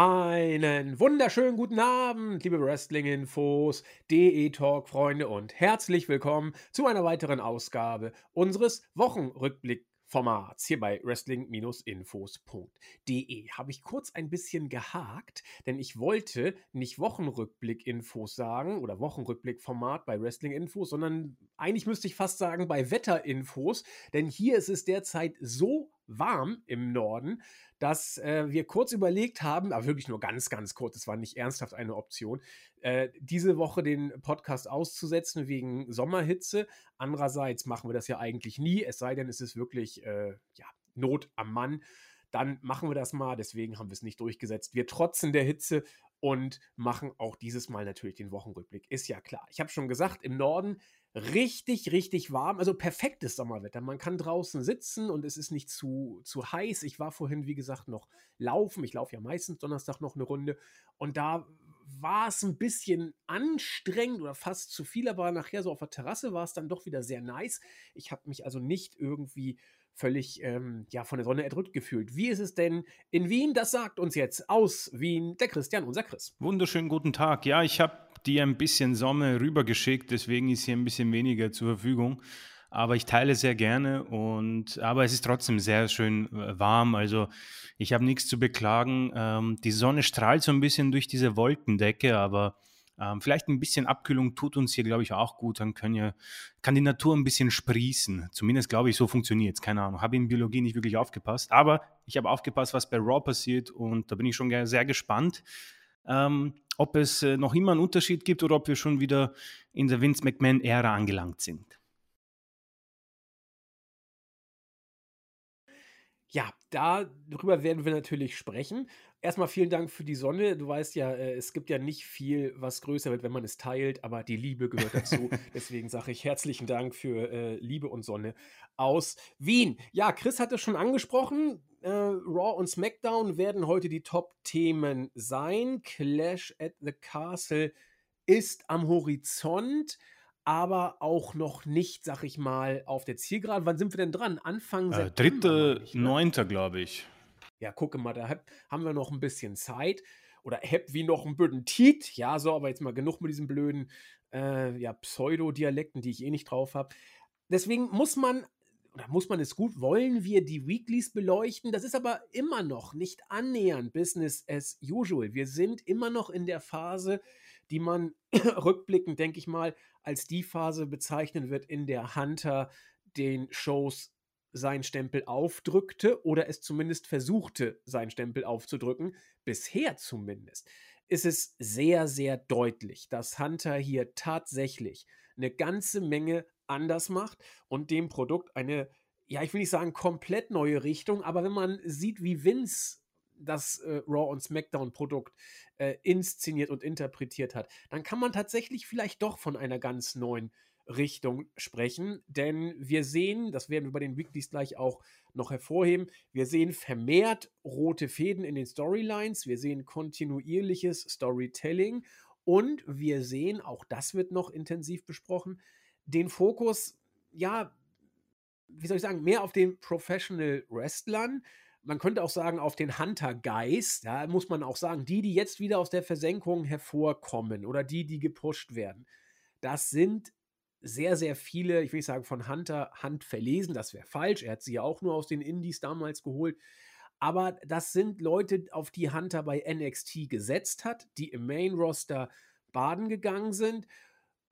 Einen wunderschönen guten Abend, liebe Wrestling-Infos, DE-Talk-Freunde und herzlich willkommen zu einer weiteren Ausgabe unseres Wochenrückblick-Formats hier bei wrestling-infos.de. Habe ich kurz ein bisschen gehakt, denn ich wollte nicht Wochenrückblick-Infos sagen oder Wochenrückblick-Format bei Wrestling-Infos, sondern eigentlich müsste ich fast sagen bei Wetter-Infos, denn hier ist es derzeit so warm im Norden, dass äh, wir kurz überlegt haben, aber wirklich nur ganz, ganz kurz, es war nicht ernsthaft eine Option, äh, diese Woche den Podcast auszusetzen wegen Sommerhitze. Andererseits machen wir das ja eigentlich nie, es sei denn, es ist wirklich äh, ja, Not am Mann. Dann machen wir das mal, deswegen haben wir es nicht durchgesetzt. Wir trotzen der Hitze und machen auch dieses Mal natürlich den Wochenrückblick. Ist ja klar. Ich habe schon gesagt, im Norden richtig, richtig warm. Also perfektes Sommerwetter. Man kann draußen sitzen und es ist nicht zu, zu heiß. Ich war vorhin, wie gesagt, noch laufen. Ich laufe ja meistens Donnerstag noch eine Runde. Und da war es ein bisschen anstrengend oder fast zu viel, aber nachher so auf der Terrasse war es dann doch wieder sehr nice. Ich habe mich also nicht irgendwie völlig ähm, ja, von der Sonne erdrückt gefühlt. Wie ist es denn in Wien? Das sagt uns jetzt aus Wien der Christian, unser Chris. Wunderschönen guten Tag. Ja, ich habe dir ein bisschen Sonne rübergeschickt, deswegen ist hier ein bisschen weniger zur Verfügung. Aber ich teile sehr gerne und aber es ist trotzdem sehr schön äh, warm. Also ich habe nichts zu beklagen. Ähm, die Sonne strahlt so ein bisschen durch diese Wolkendecke, aber ähm, vielleicht ein bisschen Abkühlung tut uns hier, glaube ich, auch gut. Dann können ja, kann die Natur ein bisschen sprießen. Zumindest glaube ich, so funktioniert es. Keine Ahnung. Habe in Biologie nicht wirklich aufgepasst. Aber ich habe aufgepasst, was bei Raw passiert und da bin ich schon sehr gespannt. Ähm, ob es äh, noch immer einen Unterschied gibt oder ob wir schon wieder in der Vince McMahon-Ära angelangt sind. Ja, darüber werden wir natürlich sprechen. Erstmal vielen Dank für die Sonne. Du weißt ja, äh, es gibt ja nicht viel, was größer wird, wenn man es teilt, aber die Liebe gehört dazu. Deswegen sage ich herzlichen Dank für äh, Liebe und Sonne aus Wien. Ja, Chris hat es schon angesprochen. Äh, Raw und SmackDown werden heute die Top-Themen sein. Clash at the Castle ist am Horizont aber auch noch nicht, sag ich mal, auf der Zielgeraden. Wann sind wir denn dran? Anfang äh, September? Dritte, ne? neunter, glaube ich. Ja, gucke mal, da haben wir noch ein bisschen Zeit. Oder heb wie noch ein blöden Tiet. Ja, so, aber jetzt mal genug mit diesen blöden äh, ja, Pseudo-Dialekten, die ich eh nicht drauf habe. Deswegen muss man oder muss man es gut, wollen wir die Weeklies beleuchten? Das ist aber immer noch nicht annähernd Business as usual. Wir sind immer noch in der Phase, die man rückblickend, denke ich mal, als die Phase bezeichnen wird, in der Hunter den Shows seinen Stempel aufdrückte oder es zumindest versuchte, seinen Stempel aufzudrücken. Bisher zumindest ist es sehr, sehr deutlich, dass Hunter hier tatsächlich eine ganze Menge anders macht und dem Produkt eine, ja, ich will nicht sagen komplett neue Richtung, aber wenn man sieht, wie Vince das äh, Raw und SmackDown Produkt äh, inszeniert und interpretiert hat, dann kann man tatsächlich vielleicht doch von einer ganz neuen Richtung sprechen, denn wir sehen, das werden wir bei den Weeklies gleich auch noch hervorheben, wir sehen vermehrt rote Fäden in den Storylines, wir sehen kontinuierliches Storytelling und wir sehen, auch das wird noch intensiv besprochen, den Fokus, ja, wie soll ich sagen, mehr auf den Professional Wrestlern, man könnte auch sagen, auf den Hunter-Geist, da muss man auch sagen, die, die jetzt wieder aus der Versenkung hervorkommen oder die, die gepusht werden, das sind sehr, sehr viele, ich will nicht sagen von Hunter Hand verlesen, das wäre falsch, er hat sie ja auch nur aus den Indies damals geholt, aber das sind Leute, auf die Hunter bei NXT gesetzt hat, die im Main-Roster baden gegangen sind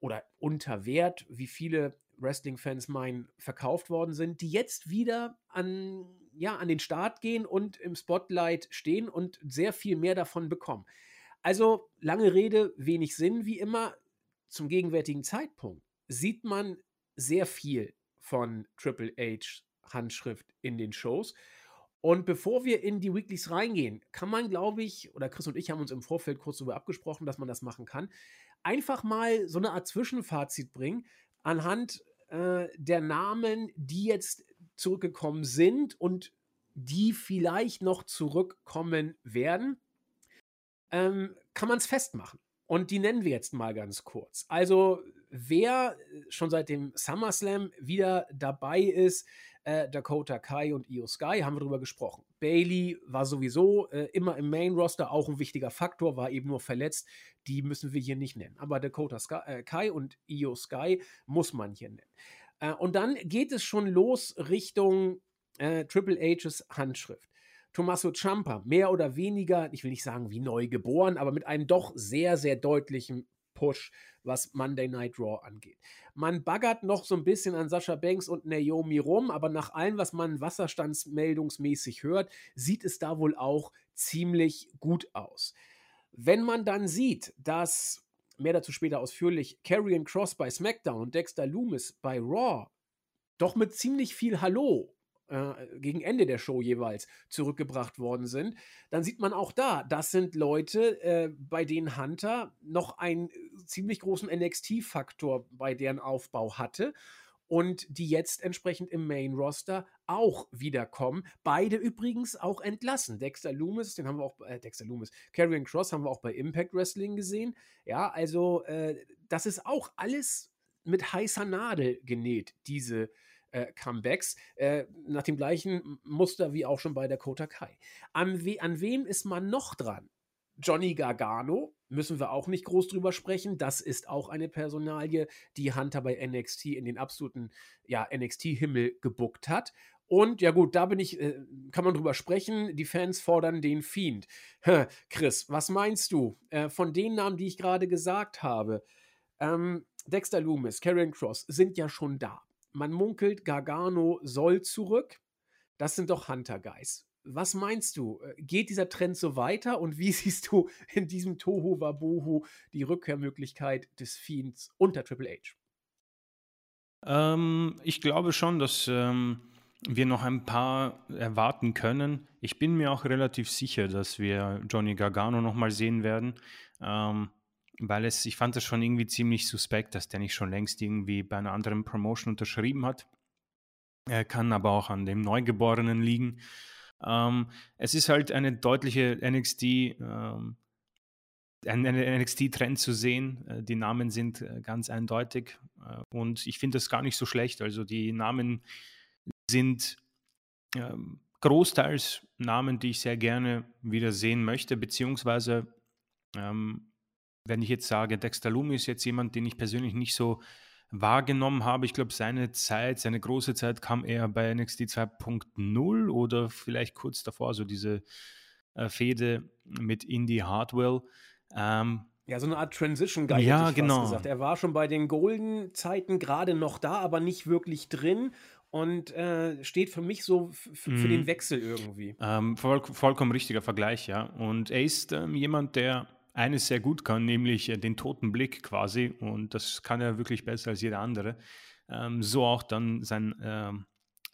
oder unter Wert, wie viele Wrestling-Fans meinen, verkauft worden sind, die jetzt wieder an, ja, an den Start gehen und im Spotlight stehen und sehr viel mehr davon bekommen. Also lange Rede, wenig Sinn, wie immer. Zum gegenwärtigen Zeitpunkt sieht man sehr viel von Triple H Handschrift in den Shows. Und bevor wir in die Weeklies reingehen, kann man, glaube ich, oder Chris und ich haben uns im Vorfeld kurz darüber abgesprochen, dass man das machen kann, einfach mal so eine Art Zwischenfazit bringen anhand äh, der Namen, die jetzt zurückgekommen sind und die vielleicht noch zurückkommen werden, ähm, kann man es festmachen. Und die nennen wir jetzt mal ganz kurz. Also, wer schon seit dem SummerSlam wieder dabei ist, äh, Dakota Kai und Io Sky, haben wir darüber gesprochen. Bailey war sowieso äh, immer im Main-Roster auch ein wichtiger Faktor, war eben nur verletzt. Die müssen wir hier nicht nennen. Aber Dakota Sky, äh, Kai und Io Sky muss man hier nennen. Äh, und dann geht es schon los Richtung äh, Triple H's Handschrift. Tommaso Ciampa, mehr oder weniger, ich will nicht sagen wie neu geboren, aber mit einem doch sehr, sehr deutlichen Push, was Monday Night Raw angeht. Man baggert noch so ein bisschen an Sascha Banks und Naomi rum, aber nach allem, was man wasserstandsmeldungsmäßig hört, sieht es da wohl auch ziemlich gut aus. Wenn man dann sieht, dass, mehr dazu später ausführlich, Karrion Cross bei SmackDown und Dexter Loomis bei Raw doch mit ziemlich viel Hallo äh, gegen Ende der Show jeweils zurückgebracht worden sind, dann sieht man auch da, das sind Leute, äh, bei denen Hunter noch einen äh, ziemlich großen NXT-Faktor bei deren Aufbau hatte und die jetzt entsprechend im Main-Roster auch wiederkommen. Beide übrigens auch entlassen. Dexter Loomis, den haben wir auch, äh, Dexter Loomis, Karrion Cross haben wir auch bei Impact Wrestling gesehen. Ja, also äh, das ist auch alles mit heißer Nadel genäht, diese äh, Comebacks, äh, nach dem gleichen Muster wie auch schon bei der Kota Kai. An, we an wem ist man noch dran? Johnny Gargano, müssen wir auch nicht groß drüber sprechen. Das ist auch eine Personalie, die Hunter bei NXT in den absoluten ja, NXT-Himmel gebuckt hat. Und ja gut, da bin ich, äh, kann man drüber sprechen. Die Fans fordern den Fiend. Chris, was meinst du äh, von den Namen, die ich gerade gesagt habe? Ähm, Dexter Loomis, Karen Cross sind ja schon da man munkelt, Gargano soll zurück. Das sind doch Hunter Guys. Was meinst du? Äh, geht dieser Trend so weiter und wie siehst du in diesem Tohu Wabohu die Rückkehrmöglichkeit des Fiends unter Triple H? Ähm, ich glaube schon, dass ähm, wir noch ein paar erwarten können. Ich bin mir auch relativ sicher, dass wir Johnny Gargano noch mal sehen werden. Ähm, weil es, ich fand es schon irgendwie ziemlich suspekt, dass der nicht schon längst irgendwie bei einer anderen Promotion unterschrieben hat. Er kann aber auch an dem Neugeborenen liegen. Ähm, es ist halt eine deutliche NXT, ähm, ein, ein NXT-Trend zu sehen. Äh, die Namen sind äh, ganz eindeutig äh, und ich finde das gar nicht so schlecht. Also die Namen sind ähm, großteils Namen, die ich sehr gerne wieder sehen möchte, beziehungsweise ähm, wenn ich jetzt sage, Dexter Lumi ist jetzt jemand, den ich persönlich nicht so wahrgenommen habe. Ich glaube, seine Zeit, seine große Zeit kam eher bei NXT 2.0 oder vielleicht kurz davor, so diese äh, Fehde mit Indy Hardwell. Ähm, ja, so eine Art Transition Guy, ja, genau. gesagt. Er war schon bei den Golden Zeiten gerade noch da, aber nicht wirklich drin und äh, steht für mich so für mm. den. Wechsel irgendwie. Ähm, voll, vollkommen richtiger Vergleich, ja. Und er ist ähm, jemand, der eines sehr gut kann, nämlich äh, den toten Blick quasi. Und das kann er wirklich besser als jeder andere. Ähm, so auch dann sein, ähm,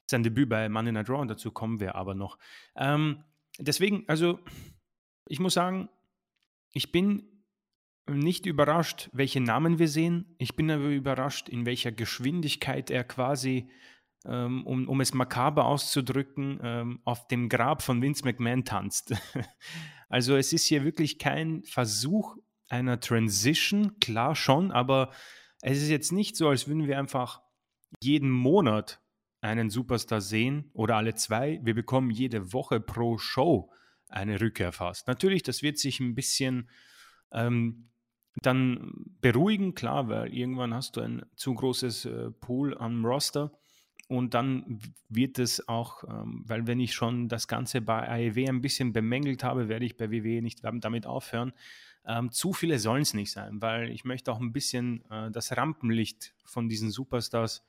sein Debüt bei Monday Night Raw. Und dazu kommen wir aber noch. Ähm, deswegen, also, ich muss sagen, ich bin nicht überrascht, welche Namen wir sehen. Ich bin aber überrascht, in welcher Geschwindigkeit er quasi, ähm, um, um es makaber auszudrücken, ähm, auf dem Grab von Vince McMahon tanzt. Also es ist hier wirklich kein Versuch einer Transition, klar schon, aber es ist jetzt nicht so, als würden wir einfach jeden Monat einen Superstar sehen oder alle zwei. Wir bekommen jede Woche pro Show eine Rückkehr fast. Natürlich, das wird sich ein bisschen ähm, dann beruhigen, klar, weil irgendwann hast du ein zu großes äh, Pool am Roster. Und dann wird es auch, ähm, weil wenn ich schon das Ganze bei AEW ein bisschen bemängelt habe, werde ich bei WWE nicht damit aufhören. Ähm, zu viele sollen es nicht sein, weil ich möchte auch ein bisschen äh, das Rampenlicht von diesen Superstars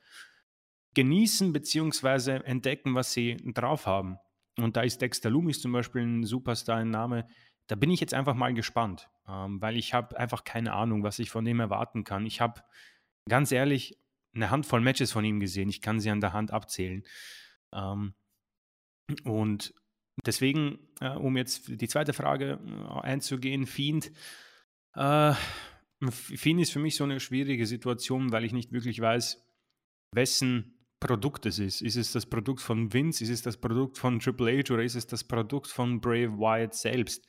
genießen bzw. entdecken, was sie drauf haben. Und da ist Dexter Loomis zum Beispiel ein Superstar, ein Name. Da bin ich jetzt einfach mal gespannt, ähm, weil ich habe einfach keine Ahnung, was ich von dem erwarten kann. Ich habe ganz ehrlich eine Handvoll Matches von ihm gesehen. Ich kann sie an der Hand abzählen. Ähm, und deswegen, äh, um jetzt die zweite Frage äh, einzugehen, Fiend. Äh, Fiend ist für mich so eine schwierige Situation, weil ich nicht wirklich weiß, wessen Produkt es ist. Ist es das Produkt von Vince? Ist es das Produkt von Triple H oder ist es das Produkt von Brave Wyatt selbst?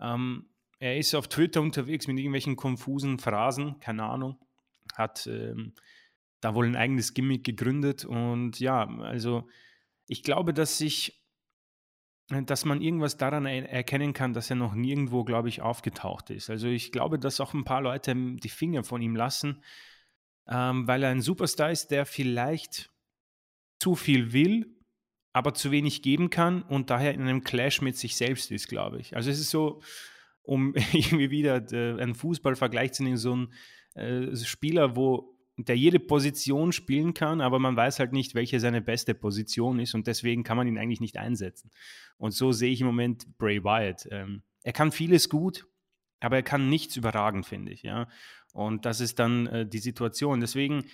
Ähm, er ist auf Twitter unterwegs mit irgendwelchen konfusen Phrasen, keine Ahnung. Hat ähm, da wohl ein eigenes Gimmick gegründet. Und ja, also ich glaube, dass sich dass man irgendwas daran erkennen kann, dass er noch nirgendwo, glaube ich, aufgetaucht ist. Also ich glaube, dass auch ein paar Leute die Finger von ihm lassen, ähm, weil er ein Superstar ist, der vielleicht zu viel will, aber zu wenig geben kann und daher in einem Clash mit sich selbst ist, glaube ich. Also es ist so, um irgendwie wieder äh, einen Fußballvergleich zu nehmen, so ein äh, Spieler, wo der jede Position spielen kann, aber man weiß halt nicht, welche seine beste Position ist und deswegen kann man ihn eigentlich nicht einsetzen. Und so sehe ich im Moment Bray Wyatt. Ähm, er kann vieles gut, aber er kann nichts überragend, finde ich. Ja? Und das ist dann äh, die Situation. Deswegen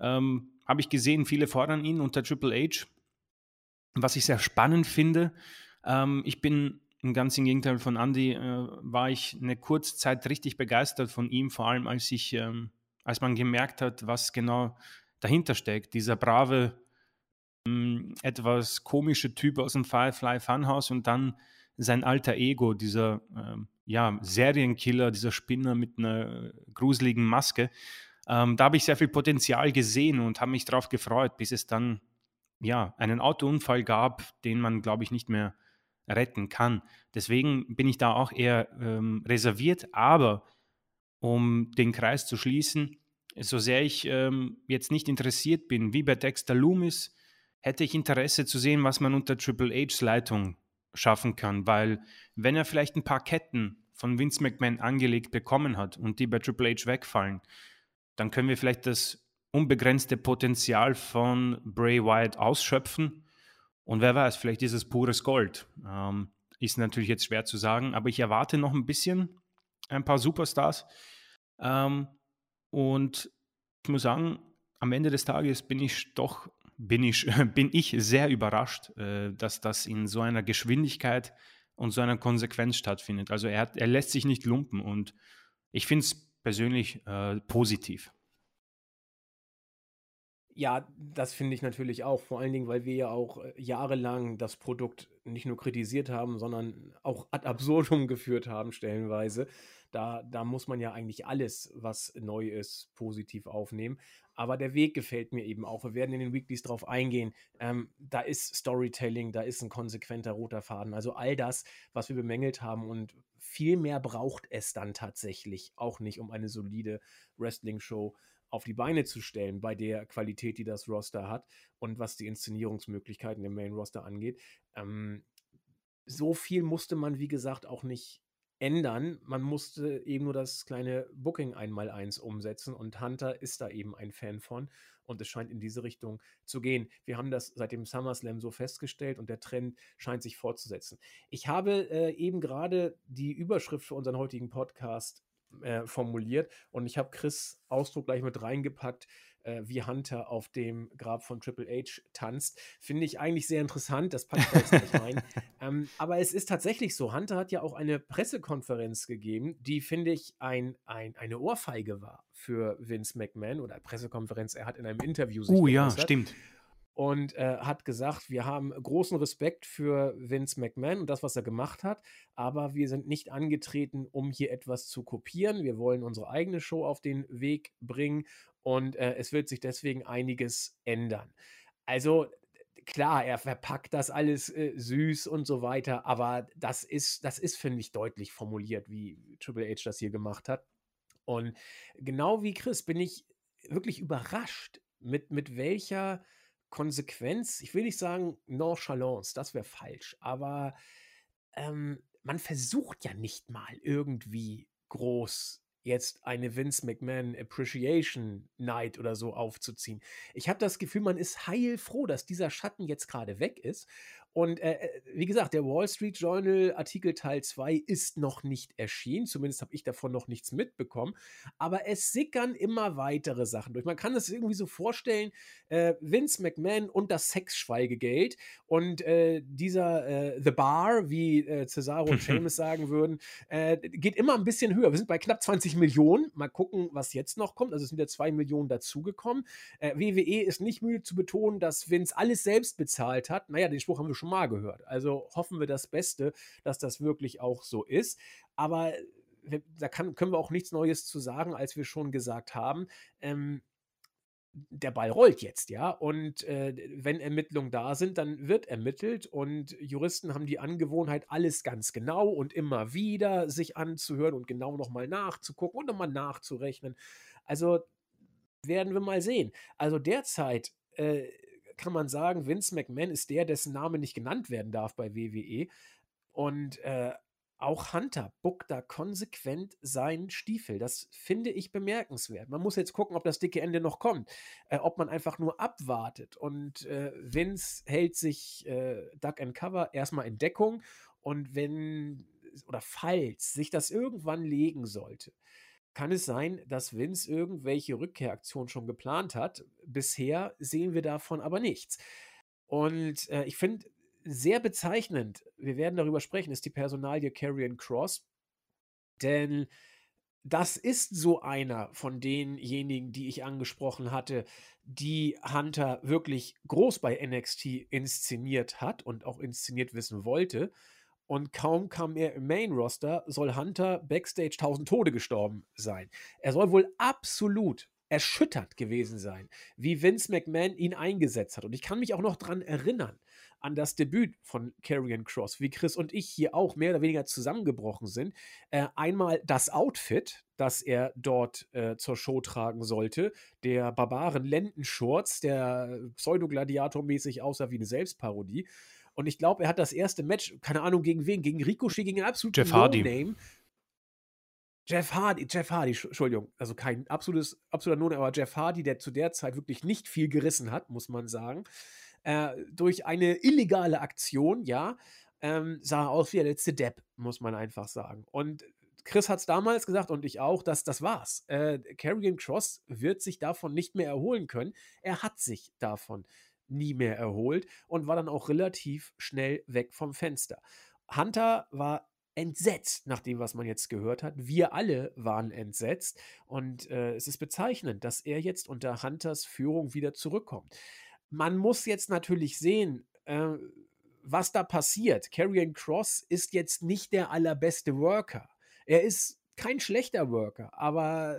ähm, habe ich gesehen, viele fordern ihn unter Triple H, was ich sehr spannend finde. Ähm, ich bin ganz im Gegenteil von Andy, äh, war ich eine kurze Zeit richtig begeistert von ihm, vor allem als ich ähm, als man gemerkt hat, was genau dahinter steckt. Dieser brave, mh, etwas komische Typ aus dem Firefly Funhouse und dann sein alter Ego, dieser ähm, ja, Serienkiller, dieser Spinner mit einer gruseligen Maske. Ähm, da habe ich sehr viel Potenzial gesehen und habe mich darauf gefreut, bis es dann ja, einen Autounfall gab, den man, glaube ich, nicht mehr retten kann. Deswegen bin ich da auch eher ähm, reserviert, aber um den Kreis zu schließen, so sehr ich ähm, jetzt nicht interessiert bin, wie bei Dexter Loomis, hätte ich Interesse zu sehen, was man unter Triple H's Leitung schaffen kann, weil wenn er vielleicht ein paar Ketten von Vince McMahon angelegt bekommen hat und die bei Triple H wegfallen, dann können wir vielleicht das unbegrenzte Potenzial von Bray Wyatt ausschöpfen. Und wer weiß, vielleicht ist es pures Gold. Ähm, ist natürlich jetzt schwer zu sagen, aber ich erwarte noch ein bisschen ein paar Superstars. Ähm, und ich muss sagen, am Ende des Tages bin ich doch bin ich, bin ich sehr überrascht, äh, dass das in so einer Geschwindigkeit und so einer Konsequenz stattfindet. Also er, hat, er lässt sich nicht lumpen und ich finde es persönlich äh, positiv. Ja, das finde ich natürlich auch. Vor allen Dingen, weil wir ja auch äh, jahrelang das Produkt nicht nur kritisiert haben, sondern auch ad absurdum geführt haben, stellenweise. Da, da muss man ja eigentlich alles, was neu ist, positiv aufnehmen. Aber der Weg gefällt mir eben auch. Wir werden in den Weeklies drauf eingehen. Ähm, da ist Storytelling, da ist ein konsequenter roter Faden. Also all das, was wir bemängelt haben und viel mehr braucht es dann tatsächlich auch nicht, um eine solide Wrestling-Show auf die Beine zu stellen bei der Qualität, die das Roster hat und was die Inszenierungsmöglichkeiten im Main Roster angeht. Ähm, so viel musste man, wie gesagt, auch nicht ändern. Man musste eben nur das kleine Booking einmal eins umsetzen und Hunter ist da eben ein Fan von und es scheint in diese Richtung zu gehen. Wir haben das seit dem SummerSlam so festgestellt und der Trend scheint sich fortzusetzen. Ich habe äh, eben gerade die Überschrift für unseren heutigen Podcast äh, formuliert und ich habe Chris Ausdruck gleich mit reingepackt äh, wie Hunter auf dem Grab von Triple H tanzt. Finde ich eigentlich sehr interessant, das packt ich jetzt nicht rein. ähm, aber es ist tatsächlich so, Hunter hat ja auch eine Pressekonferenz gegeben, die, finde ich, ein, ein, eine Ohrfeige war für Vince McMahon oder Pressekonferenz. Er hat in einem Interview sich Oh ja, stimmt und äh, hat gesagt, wir haben großen Respekt für Vince McMahon und das, was er gemacht hat, aber wir sind nicht angetreten, um hier etwas zu kopieren. Wir wollen unsere eigene Show auf den Weg bringen und äh, es wird sich deswegen einiges ändern. Also klar, er verpackt das alles äh, süß und so weiter, aber das ist, das ist, finde ich, deutlich formuliert, wie Triple H das hier gemacht hat. Und genau wie Chris bin ich wirklich überrascht, mit, mit welcher Konsequenz, ich will nicht sagen Nonchalance, das wäre falsch, aber ähm, man versucht ja nicht mal irgendwie groß jetzt eine Vince McMahon Appreciation Night oder so aufzuziehen. Ich habe das Gefühl, man ist heilfroh, dass dieser Schatten jetzt gerade weg ist und äh, äh, wie gesagt, der Wall Street Journal Artikel Teil 2 ist noch nicht erschienen. Zumindest habe ich davon noch nichts mitbekommen. Aber es sickern immer weitere Sachen durch. Man kann es irgendwie so vorstellen, äh, Vince McMahon und das Sexschweigegeld und äh, dieser äh, The Bar, wie äh, Cesaro und Seamus sagen würden, geht immer ein bisschen höher. Wir sind bei knapp 20 Millionen. Mal gucken, was jetzt noch kommt. Also es sind wieder 2 Millionen dazugekommen. WWE ist nicht müde zu betonen, dass Vince alles selbst bezahlt hat. Naja, den Spruch haben wir schon schon mal gehört. Also hoffen wir das Beste, dass das wirklich auch so ist. Aber da kann, können wir auch nichts Neues zu sagen, als wir schon gesagt haben. Ähm, der Ball rollt jetzt, ja. Und äh, wenn Ermittlungen da sind, dann wird ermittelt und Juristen haben die Angewohnheit, alles ganz genau und immer wieder sich anzuhören und genau nochmal nachzugucken und nochmal nachzurechnen. Also werden wir mal sehen. Also derzeit äh, kann man sagen, Vince McMahon ist der, dessen Name nicht genannt werden darf bei WWE. Und äh, auch Hunter buckt da konsequent seinen Stiefel. Das finde ich bemerkenswert. Man muss jetzt gucken, ob das dicke Ende noch kommt. Äh, ob man einfach nur abwartet. Und äh, Vince hält sich äh, Duck and Cover erstmal in Deckung. Und wenn oder falls sich das irgendwann legen sollte, kann es sein, dass Vince irgendwelche Rückkehraktionen schon geplant hat. Bisher sehen wir davon aber nichts. Und äh, ich finde, sehr bezeichnend, wir werden darüber sprechen, ist die Personalie Carrion Cross. Denn das ist so einer von denjenigen, die ich angesprochen hatte, die Hunter wirklich groß bei NXT inszeniert hat und auch inszeniert wissen wollte. Und kaum kam er im Main Roster, soll Hunter backstage tausend Tode gestorben sein. Er soll wohl absolut erschüttert gewesen sein, wie Vince McMahon ihn eingesetzt hat. Und ich kann mich auch noch daran erinnern, an das Debüt von Karrion Cross, wie Chris und ich hier auch mehr oder weniger zusammengebrochen sind. Äh, einmal das Outfit, das er dort äh, zur Show tragen sollte, der barbaren Lendenschurz, der Pseudogladiator-mäßig aussah wie eine Selbstparodie. Und ich glaube, er hat das erste Match, keine Ahnung gegen wen, gegen Ricochet, gegen einen absoluten No-Name. Jeff Hardy, Jeff Hardy, Entschuldigung, also kein absolutes, absoluter No-Name, aber Jeff Hardy, der zu der Zeit wirklich nicht viel gerissen hat, muss man sagen äh, durch eine illegale Aktion, ja, ähm, sah aus wie der letzte Depp, muss man einfach sagen. Und Chris hat es damals gesagt und ich auch, dass das war's. Äh, Cross wird sich davon nicht mehr erholen können. Er hat sich davon nie mehr erholt und war dann auch relativ schnell weg vom Fenster. Hunter war entsetzt nach dem, was man jetzt gehört hat. Wir alle waren entsetzt und äh, es ist bezeichnend, dass er jetzt unter Hunters Führung wieder zurückkommt. Man muss jetzt natürlich sehen, äh, was da passiert. Carrion Cross ist jetzt nicht der allerbeste Worker. Er ist kein schlechter Worker, aber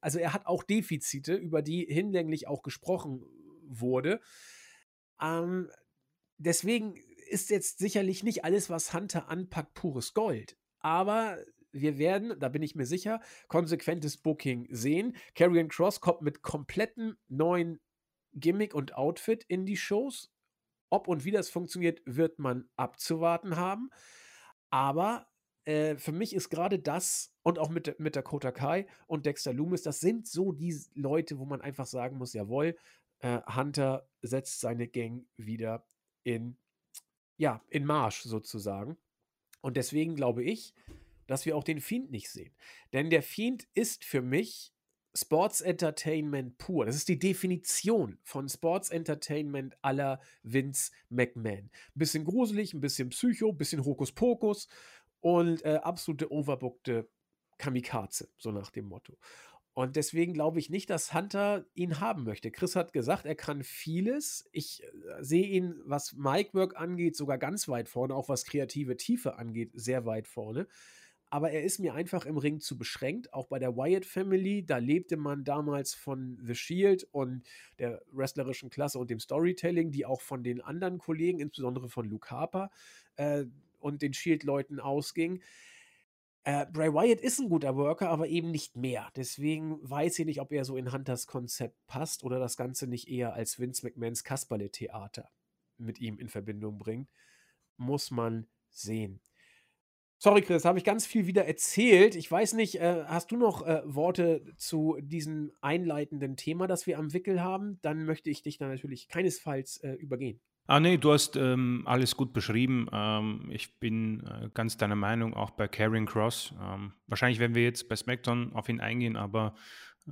also er hat auch Defizite, über die hinlänglich auch gesprochen wurde. Ähm, deswegen ist jetzt sicherlich nicht alles, was Hunter anpackt, pures Gold. Aber wir werden, da bin ich mir sicher, konsequentes Booking sehen. Carrion Cross kommt mit kompletten neuen Gimmick und Outfit in die Shows. Ob und wie das funktioniert, wird man abzuwarten haben. Aber äh, für mich ist gerade das und auch mit, mit Dakota Kai und Dexter Loomis, das sind so die Leute, wo man einfach sagen muss, jawohl, äh, Hunter setzt seine Gang wieder in, ja, in Marsch sozusagen. Und deswegen glaube ich, dass wir auch den Fiend nicht sehen. Denn der Fiend ist für mich Sports Entertainment pur. Das ist die Definition von Sports Entertainment aller Vince McMahon. Ein bisschen gruselig, ein bisschen Psycho, ein bisschen Hokuspokus und äh, absolute overbookte Kamikaze, so nach dem Motto. Und deswegen glaube ich nicht, dass Hunter ihn haben möchte. Chris hat gesagt, er kann vieles. Ich äh, sehe ihn, was Mic-Work angeht, sogar ganz weit vorne, auch was kreative Tiefe angeht, sehr weit vorne aber er ist mir einfach im Ring zu beschränkt. Auch bei der Wyatt Family, da lebte man damals von The Shield und der wrestlerischen Klasse und dem Storytelling, die auch von den anderen Kollegen, insbesondere von Luke Harper äh, und den Shield-Leuten ausging. Äh, Bray Wyatt ist ein guter Worker, aber eben nicht mehr. Deswegen weiß ich nicht, ob er so in Hunters Konzept passt oder das Ganze nicht eher als Vince McMahons Kasperle-Theater mit ihm in Verbindung bringt. Muss man sehen. Sorry, Chris, habe ich ganz viel wieder erzählt. Ich weiß nicht, äh, hast du noch äh, Worte zu diesem einleitenden Thema, das wir am Wickel haben? Dann möchte ich dich da natürlich keinesfalls äh, übergehen. Ah, nee, du hast ähm, alles gut beschrieben. Ähm, ich bin äh, ganz deiner Meinung, auch bei Karrion Cross. Ähm, wahrscheinlich werden wir jetzt bei SmackDown auf ihn eingehen, aber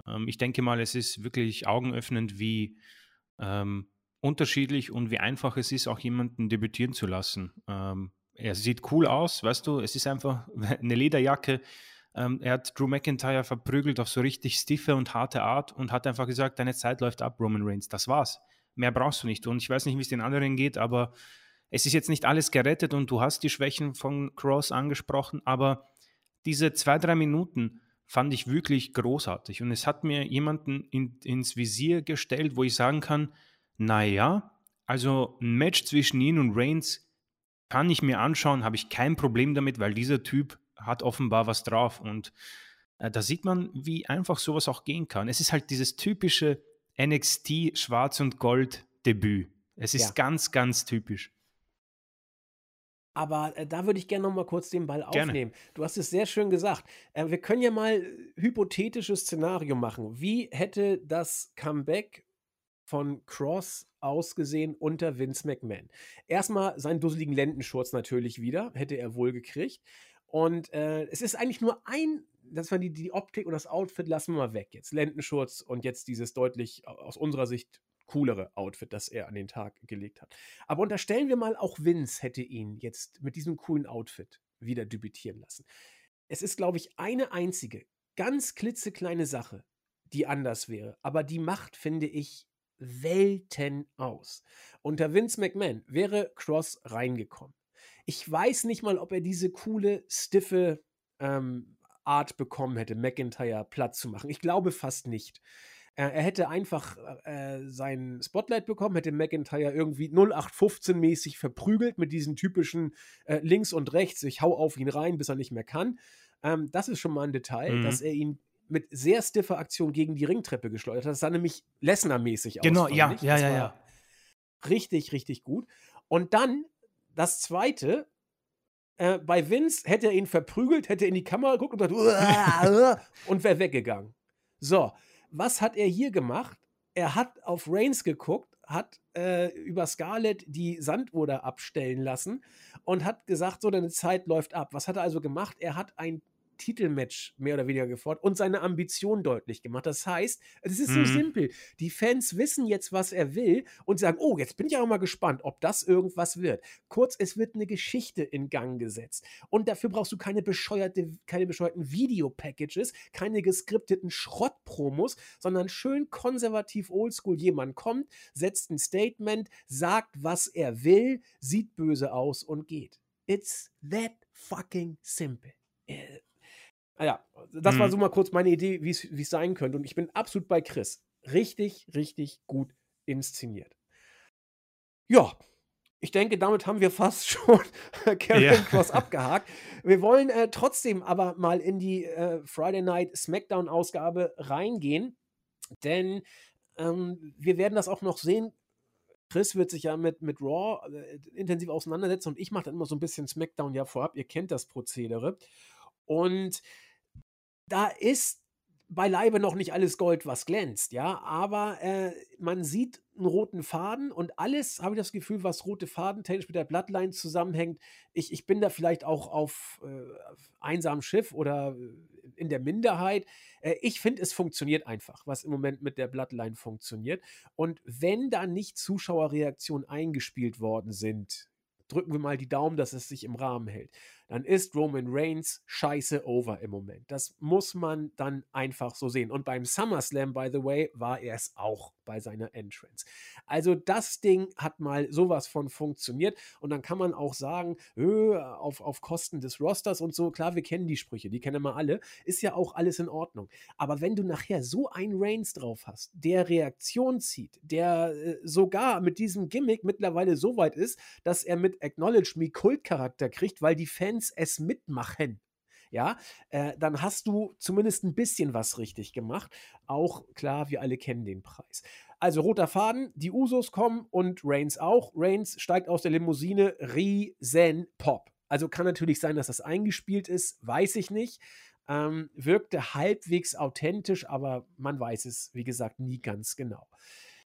ähm, ich denke mal, es ist wirklich augenöffnend, wie ähm, unterschiedlich und wie einfach es ist, auch jemanden debütieren zu lassen. Ähm, er sieht cool aus, weißt du, es ist einfach eine Lederjacke. Er hat Drew McIntyre verprügelt auf so richtig stiffe und harte Art und hat einfach gesagt, deine Zeit läuft ab, Roman Reigns. Das war's. Mehr brauchst du nicht. Und ich weiß nicht, wie es den anderen geht, aber es ist jetzt nicht alles gerettet und du hast die Schwächen von Cross angesprochen, aber diese zwei, drei Minuten fand ich wirklich großartig. Und es hat mir jemanden in, ins Visier gestellt, wo ich sagen kann, naja, also ein Match zwischen ihn und Reigns kann ich mir anschauen, habe ich kein Problem damit, weil dieser Typ hat offenbar was drauf. Und äh, da sieht man, wie einfach sowas auch gehen kann. Es ist halt dieses typische NXT Schwarz und Gold Debüt. Es ist ja. ganz, ganz typisch. Aber äh, da würde ich gerne noch mal kurz den Ball gerne. aufnehmen. Du hast es sehr schön gesagt. Äh, wir können ja mal hypothetisches Szenario machen. Wie hätte das Comeback von Cross ausgesehen unter Vince McMahon? Erstmal seinen dusseligen Lendenschurz natürlich wieder, hätte er wohl gekriegt. Und äh, es ist eigentlich nur ein, das war die, die Optik und das Outfit lassen wir mal weg jetzt. Lendenschurz und jetzt dieses deutlich aus unserer Sicht coolere Outfit, das er an den Tag gelegt hat. Aber unterstellen wir mal, auch Vince hätte ihn jetzt mit diesem coolen Outfit wieder debütieren lassen. Es ist, glaube ich, eine einzige, ganz klitzekleine Sache, die anders wäre. Aber die macht, finde ich, Welten aus. Unter Vince McMahon wäre Cross reingekommen. Ich weiß nicht mal, ob er diese coole, stiffe ähm, Art bekommen hätte, McIntyre platt zu machen. Ich glaube fast nicht. Er, er hätte einfach äh, sein Spotlight bekommen, hätte McIntyre irgendwie 0815-mäßig verprügelt mit diesen typischen äh, links und rechts, ich hau auf ihn rein, bis er nicht mehr kann. Ähm, das ist schon mal ein Detail, mhm. dass er ihn mit sehr stiffer Aktion gegen die Ringtreppe geschleudert hat. Das sah nämlich Lesnar-mäßig aus. Genau, ja, ja, ja, ja. Richtig, richtig gut. Und dann das zweite, äh, bei Vince hätte er ihn verprügelt, hätte er in die Kamera geguckt und gesagt, und wäre weggegangen. So, was hat er hier gemacht? Er hat auf Reigns geguckt, hat äh, über Scarlett die Sanduhr abstellen lassen und hat gesagt, so, deine Zeit läuft ab. Was hat er also gemacht? Er hat ein Titelmatch mehr oder weniger gefordert und seine Ambition deutlich gemacht. Das heißt, es ist mhm. so simpel. Die Fans wissen jetzt, was er will und sagen, oh, jetzt bin ich auch mal gespannt, ob das irgendwas wird. Kurz, es wird eine Geschichte in Gang gesetzt. Und dafür brauchst du keine, bescheuerte, keine bescheuerten Video-Packages, keine geskripteten Schrottpromos, sondern schön konservativ oldschool. Jemand kommt, setzt ein Statement, sagt, was er will, sieht böse aus und geht. It's that fucking simple. Ah ja, das mhm. war so mal kurz meine Idee, wie es sein könnte. Und ich bin absolut bei Chris. Richtig, richtig gut inszeniert. Ja, ich denke, damit haben wir fast schon Karen ja. Cross abgehakt. Wir wollen äh, trotzdem aber mal in die äh, Friday Night SmackDown-Ausgabe reingehen, denn ähm, wir werden das auch noch sehen. Chris wird sich ja mit, mit Raw äh, intensiv auseinandersetzen und ich mache dann immer so ein bisschen SmackDown ja vorab. Ihr kennt das Prozedere. Und da ist beileibe noch nicht alles Gold, was glänzt, ja, aber äh, man sieht einen roten Faden und alles, habe ich das Gefühl, was rote Faden technisch mit der Bloodline zusammenhängt. Ich, ich bin da vielleicht auch auf, äh, auf einsamem Schiff oder in der Minderheit. Äh, ich finde, es funktioniert einfach, was im Moment mit der Bloodline funktioniert. Und wenn da nicht Zuschauerreaktionen eingespielt worden sind, drücken wir mal die Daumen, dass es sich im Rahmen hält dann ist Roman Reigns scheiße over im Moment. Das muss man dann einfach so sehen. Und beim SummerSlam, by the way, war er es auch bei seiner Entrance. Also das Ding hat mal sowas von funktioniert. Und dann kann man auch sagen, öh, auf, auf Kosten des Rosters und so, klar, wir kennen die Sprüche, die kennen wir alle, ist ja auch alles in Ordnung. Aber wenn du nachher so einen Reigns drauf hast, der Reaktion zieht, der äh, sogar mit diesem Gimmick mittlerweile so weit ist, dass er mit Acknowledge Me Kultcharakter kriegt, weil die Fans Fans es mitmachen, ja, äh, dann hast du zumindest ein bisschen was richtig gemacht. Auch klar, wir alle kennen den Preis. Also roter Faden, die Usos kommen und Reigns auch. Reigns steigt aus der Limousine, riesen Pop. Also kann natürlich sein, dass das eingespielt ist, weiß ich nicht. Ähm, wirkte halbwegs authentisch, aber man weiß es, wie gesagt, nie ganz genau.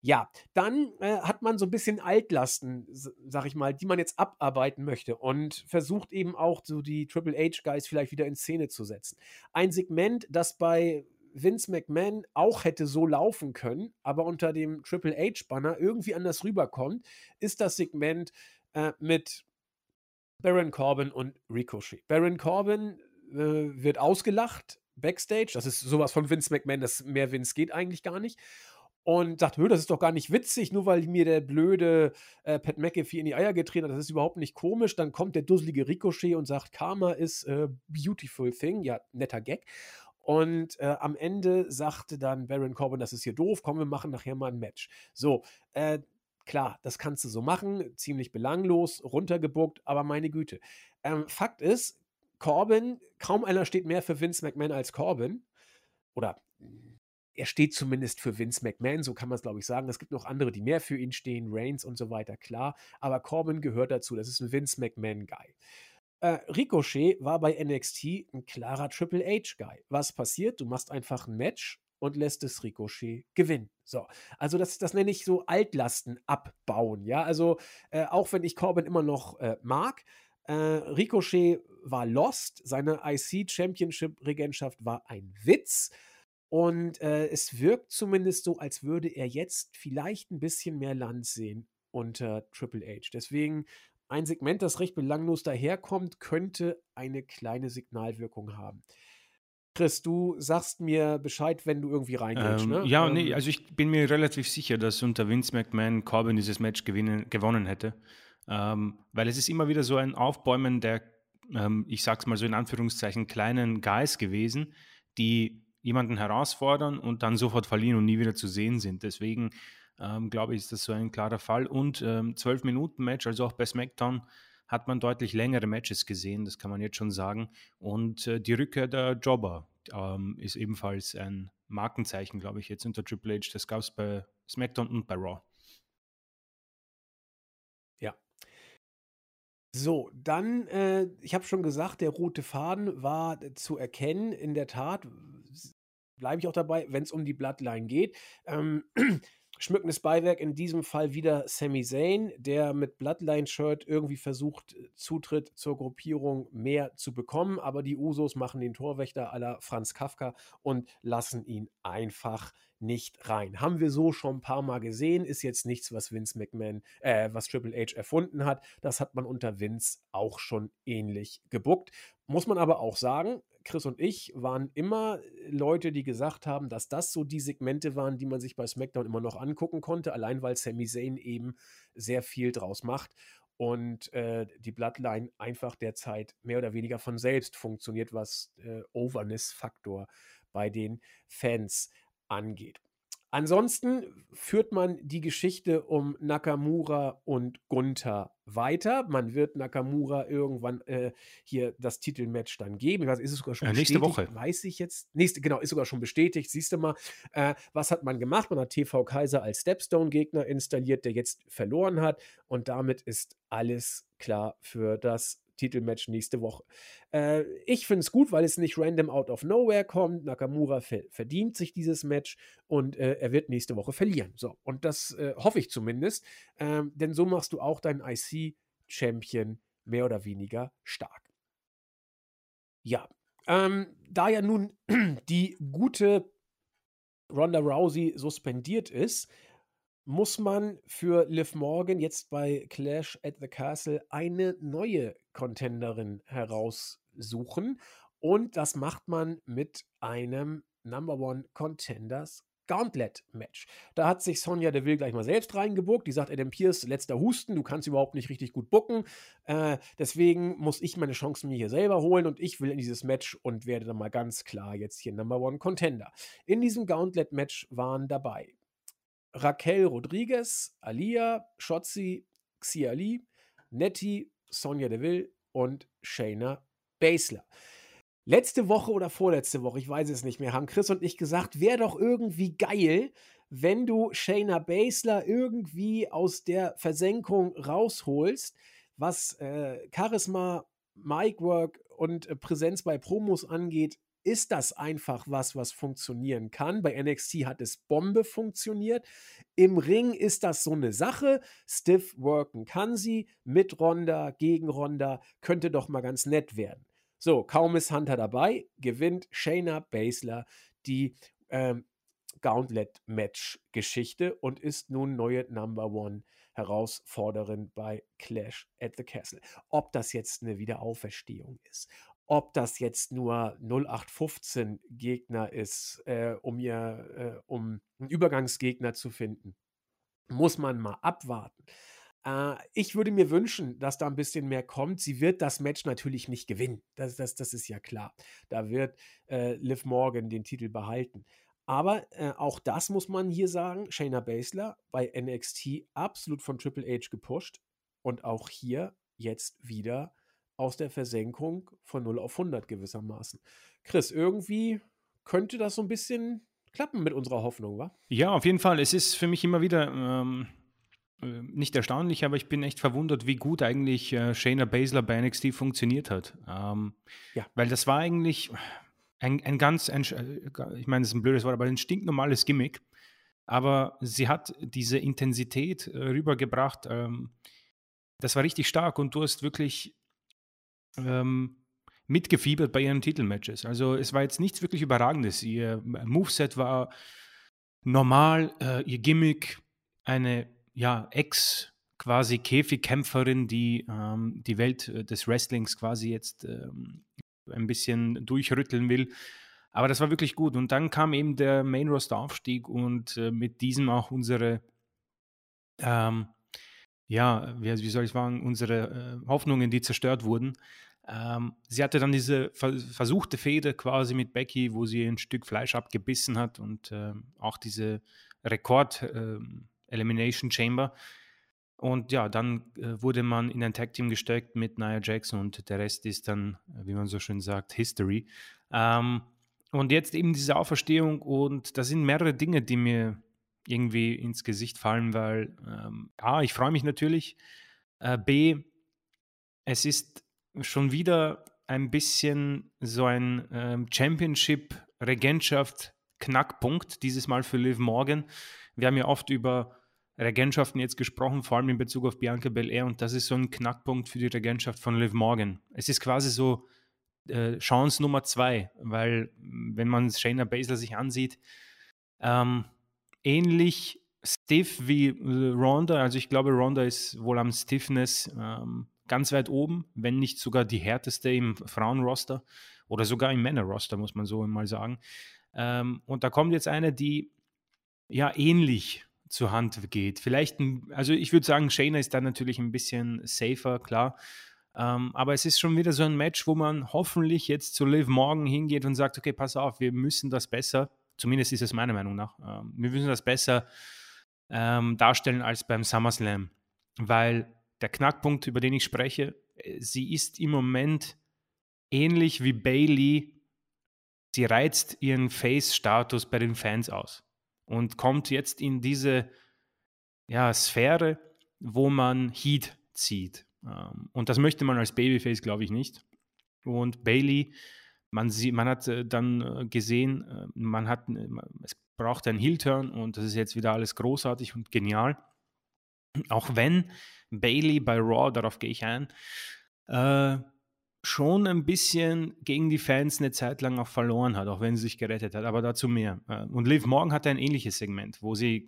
Ja, dann äh, hat man so ein bisschen Altlasten, sag ich mal, die man jetzt abarbeiten möchte und versucht eben auch so die Triple H-Guys vielleicht wieder in Szene zu setzen. Ein Segment, das bei Vince McMahon auch hätte so laufen können, aber unter dem Triple H-Banner irgendwie anders rüberkommt, ist das Segment äh, mit Baron Corbin und Ricochet. Baron Corbin äh, wird ausgelacht backstage. Das ist sowas von Vince McMahon, das mehr Vince geht eigentlich gar nicht und sagt, das ist doch gar nicht witzig, nur weil mir der blöde äh, Pat McAfee in die Eier getreten hat, das ist überhaupt nicht komisch. Dann kommt der dusselige Ricochet und sagt, Karma ist a beautiful thing, ja, netter Gag. Und äh, am Ende sagte dann Baron Corbin, das ist hier doof, komm, wir machen nachher mal ein Match. So, äh, klar, das kannst du so machen, ziemlich belanglos, runtergebuckt, aber meine Güte. Ähm, Fakt ist, Corbin, kaum einer steht mehr für Vince McMahon als Corbin. Oder er steht zumindest für Vince McMahon, so kann man es, glaube ich, sagen. Es gibt noch andere, die mehr für ihn stehen, Reigns und so weiter, klar. Aber Corbin gehört dazu. Das ist ein Vince McMahon-Guy. Äh, Ricochet war bei NXT ein klarer Triple H-Guy. Was passiert? Du machst einfach ein Match und lässt es Ricochet gewinnen. So, also das, das nenne ich so Altlasten abbauen. Ja, also äh, auch wenn ich Corbin immer noch äh, mag, äh, Ricochet war lost, seine IC Championship Regentschaft war ein Witz. Und äh, es wirkt zumindest so, als würde er jetzt vielleicht ein bisschen mehr Land sehen unter Triple H. Deswegen ein Segment, das recht belanglos daherkommt, könnte eine kleine Signalwirkung haben. Chris, du sagst mir Bescheid, wenn du irgendwie reingehst, ähm, ne? Ja, ähm, nee, also ich bin mir relativ sicher, dass unter Vince McMahon Corbin dieses Match gewinnen, gewonnen hätte. Ähm, weil es ist immer wieder so ein Aufbäumen der, ähm, ich sag's mal so in Anführungszeichen, kleinen Guys gewesen, die jemanden herausfordern und dann sofort verlieren und nie wieder zu sehen sind. Deswegen ähm, glaube ich, ist das so ein klarer Fall. Und ähm, 12-Minuten-Match, also auch bei SmackDown, hat man deutlich längere Matches gesehen, das kann man jetzt schon sagen. Und äh, die Rückkehr der Jobber ähm, ist ebenfalls ein Markenzeichen, glaube ich, jetzt unter Triple H. Das gab es bei SmackDown und bei Raw. Ja. So, dann, äh, ich habe schon gesagt, der rote Faden war zu erkennen. In der Tat bleibe ich auch dabei, wenn es um die Bloodline geht. Ähm, Schmückendes Beiwerk in diesem Fall wieder Sami Zayn, der mit Bloodline-Shirt irgendwie versucht, Zutritt zur Gruppierung mehr zu bekommen, aber die Usos machen den Torwächter aller Franz Kafka und lassen ihn einfach nicht rein. Haben wir so schon ein paar Mal gesehen, ist jetzt nichts, was Vince McMahon, äh, was Triple H erfunden hat. Das hat man unter Vince auch schon ähnlich gebuckt. Muss man aber auch sagen, Chris und ich waren immer Leute, die gesagt haben, dass das so die Segmente waren, die man sich bei SmackDown immer noch angucken konnte, allein weil Sami Zayn eben sehr viel draus macht und äh, die Bloodline einfach derzeit mehr oder weniger von selbst funktioniert, was äh, Overness-Faktor bei den Fans angeht. Ansonsten führt man die Geschichte um Nakamura und Gunther weiter. Man wird Nakamura irgendwann äh, hier das Titelmatch dann geben. Ich weiß, ist es sogar schon Ja, bestätigt? nächste Woche. Weiß ich jetzt. Nächste, genau, ist sogar schon bestätigt. Siehst du mal, äh, was hat man gemacht? Man hat TV Kaiser als Stepstone-Gegner installiert, der jetzt verloren hat. Und damit ist alles klar für das Titelmatch nächste Woche. Äh, ich finde es gut, weil es nicht random out of nowhere kommt. Nakamura ver verdient sich dieses Match und äh, er wird nächste Woche verlieren. So, und das äh, hoffe ich zumindest, ähm, denn so machst du auch deinen IC-Champion mehr oder weniger stark. Ja, ähm, da ja nun die gute Ronda Rousey suspendiert ist, muss man für Liv Morgan jetzt bei Clash at the Castle eine neue Contenderin heraussuchen. Und das macht man mit einem Number One Contenders Gauntlet Match. Da hat sich Sonja Deville gleich mal selbst reingebuckt. Die sagt, Adam Pierce, letzter Husten, du kannst überhaupt nicht richtig gut bucken. Äh, deswegen muss ich meine Chancen mir hier selber holen und ich will in dieses Match und werde dann mal ganz klar jetzt hier Number One Contender. In diesem Gauntlet Match waren dabei Raquel Rodriguez, Alia, Shotzi, Xia Li, Nettie, Sonja Deville und Shayna Baszler. Letzte Woche oder vorletzte Woche, ich weiß es nicht mehr, haben Chris und ich gesagt, wäre doch irgendwie geil, wenn du Shayna Baszler irgendwie aus der Versenkung rausholst, was äh, Charisma, Micwork und äh, Präsenz bei Promos angeht, ist das einfach was, was funktionieren kann. Bei NXT hat es Bombe funktioniert. Im Ring ist das so eine Sache. Stiff worken kann sie. Mit Ronda, gegen Ronda, könnte doch mal ganz nett werden. So, kaum ist Hunter dabei, gewinnt Shayna Baszler die ähm, Gauntlet-Match-Geschichte und ist nun neue Number One Herausforderin bei Clash at the Castle. Ob das jetzt eine Wiederauferstehung ist, ob das jetzt nur 0815 Gegner ist, äh, um ihr, äh, um einen Übergangsgegner zu finden, muss man mal abwarten. Äh, ich würde mir wünschen, dass da ein bisschen mehr kommt. Sie wird das Match natürlich nicht gewinnen. Das, das, das ist ja klar. Da wird äh, Liv Morgan den Titel behalten. Aber äh, auch das muss man hier sagen. Shayna Baszler bei NXT absolut von Triple H gepusht. Und auch hier jetzt wieder aus der Versenkung von 0 auf 100 gewissermaßen. Chris, irgendwie könnte das so ein bisschen klappen mit unserer Hoffnung, wa? Ja, auf jeden Fall. Es ist für mich immer wieder ähm, äh, nicht erstaunlich, aber ich bin echt verwundert, wie gut eigentlich äh, Shayna Baszler bei NXT funktioniert hat. Ähm, ja. Weil das war eigentlich ein, ein ganz, ein, ich meine, das ist ein blödes Wort, aber ein stinknormales Gimmick. Aber sie hat diese Intensität äh, rübergebracht. Ähm, das war richtig stark und du hast wirklich ähm, mitgefiebert bei ihren Titelmatches. Also es war jetzt nichts wirklich Überragendes. Ihr Moveset war normal, äh, ihr Gimmick, eine ja, Ex- quasi Käfigkämpferin, die ähm, die Welt äh, des Wrestlings quasi jetzt ähm, ein bisschen durchrütteln will. Aber das war wirklich gut. Und dann kam eben der Main Roster Aufstieg und äh, mit diesem auch unsere ähm, ja, wie, wie, soll ich sagen, unsere äh, Hoffnungen, die zerstört wurden. Ähm, sie hatte dann diese ver versuchte Fehde quasi mit Becky, wo sie ein Stück Fleisch abgebissen hat und äh, auch diese Rekord äh, Elimination Chamber. Und ja, dann äh, wurde man in ein Tag Team gesteckt mit Nia Jackson und der Rest ist dann, wie man so schön sagt, History. Ähm, und jetzt eben diese Auferstehung und da sind mehrere Dinge, die mir irgendwie ins Gesicht fallen, weil ähm, A, ich freue mich natürlich, äh, B, es ist schon wieder ein bisschen so ein ähm, Championship-Regentschaft-Knackpunkt, dieses Mal für Liv Morgan. Wir haben ja oft über Regentschaften jetzt gesprochen, vor allem in Bezug auf Bianca Belair, und das ist so ein Knackpunkt für die Regentschaft von Liv Morgan. Es ist quasi so äh, Chance Nummer zwei, weil wenn man Shayna Baszler sich ansieht, ähm, ähnlich stiff wie äh, Ronda. Also ich glaube, Ronda ist wohl am Stiffness ähm, ganz weit oben, wenn nicht sogar die härteste im Frauenroster oder sogar im Männerroster, muss man so mal sagen. Ähm, und da kommt jetzt eine, die ja ähnlich zur Hand geht. Vielleicht, ein, also ich würde sagen, Shayna ist da natürlich ein bisschen safer, klar. Ähm, aber es ist schon wieder so ein Match, wo man hoffentlich jetzt zu Liv Morgan hingeht und sagt, okay, pass auf, wir müssen das besser Zumindest ist es meiner Meinung nach. Ähm, wir müssen das besser ähm, darstellen als beim SummerSlam, weil der Knackpunkt, über den ich spreche, äh, sie ist im Moment ähnlich wie Bailey. Sie reizt ihren Face-Status bei den Fans aus und kommt jetzt in diese ja, Sphäre, wo man Heat zieht. Ähm, und das möchte man als Babyface, glaube ich, nicht. Und Bailey man, sie, man hat äh, dann äh, gesehen, man hat, es braucht einen Heel-Turn und das ist jetzt wieder alles großartig und genial. Auch wenn Bailey bei Raw, darauf gehe ich ein, äh, schon ein bisschen gegen die Fans eine Zeit lang auch verloren hat, auch wenn sie sich gerettet hat, aber dazu mehr. Und Liv Morgan hatte ein ähnliches Segment, wo sie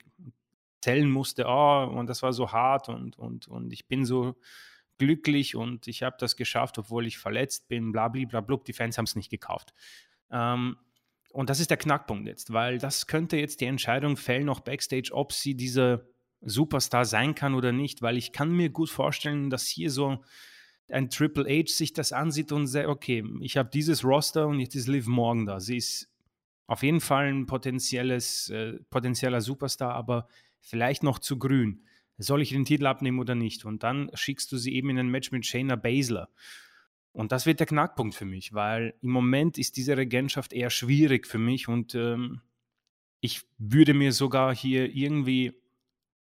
zählen musste, oh, und das war so hart und, und, und ich bin so glücklich und ich habe das geschafft, obwohl ich verletzt bin, blablabla. Die Fans haben es nicht gekauft. Ähm, und das ist der Knackpunkt jetzt, weil das könnte jetzt die Entscheidung fällen, noch backstage, ob sie dieser Superstar sein kann oder nicht, weil ich kann mir gut vorstellen, dass hier so ein Triple H sich das ansieht und sagt, okay, ich habe dieses Roster und jetzt ist Liv Morgan da. Sie ist auf jeden Fall ein potenzielles, äh, potenzieller Superstar, aber vielleicht noch zu grün soll ich den Titel abnehmen oder nicht? Und dann schickst du sie eben in ein Match mit Shayna Baszler. Und das wird der Knackpunkt für mich, weil im Moment ist diese Regentschaft eher schwierig für mich und ähm, ich würde mir sogar hier irgendwie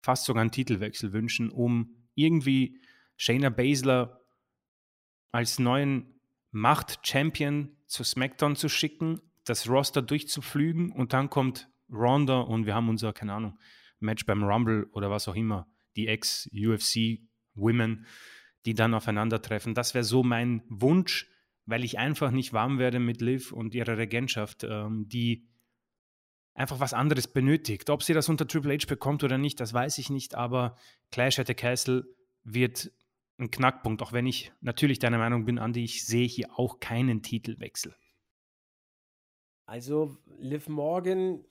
fast sogar einen Titelwechsel wünschen, um irgendwie Shayna Baszler als neuen Macht-Champion zu SmackDown zu schicken, das Roster durchzupflügen und dann kommt Ronda und wir haben unser, keine Ahnung, Match beim Rumble oder was auch immer die Ex-UFC-Women, die dann aufeinandertreffen. Das wäre so mein Wunsch, weil ich einfach nicht warm werde mit Liv und ihrer Regentschaft, ähm, die einfach was anderes benötigt. Ob sie das unter Triple H bekommt oder nicht, das weiß ich nicht, aber Clash at the Castle wird ein Knackpunkt, auch wenn ich natürlich deiner Meinung bin, Andy, ich sehe hier auch keinen Titelwechsel. Also Liv Morgan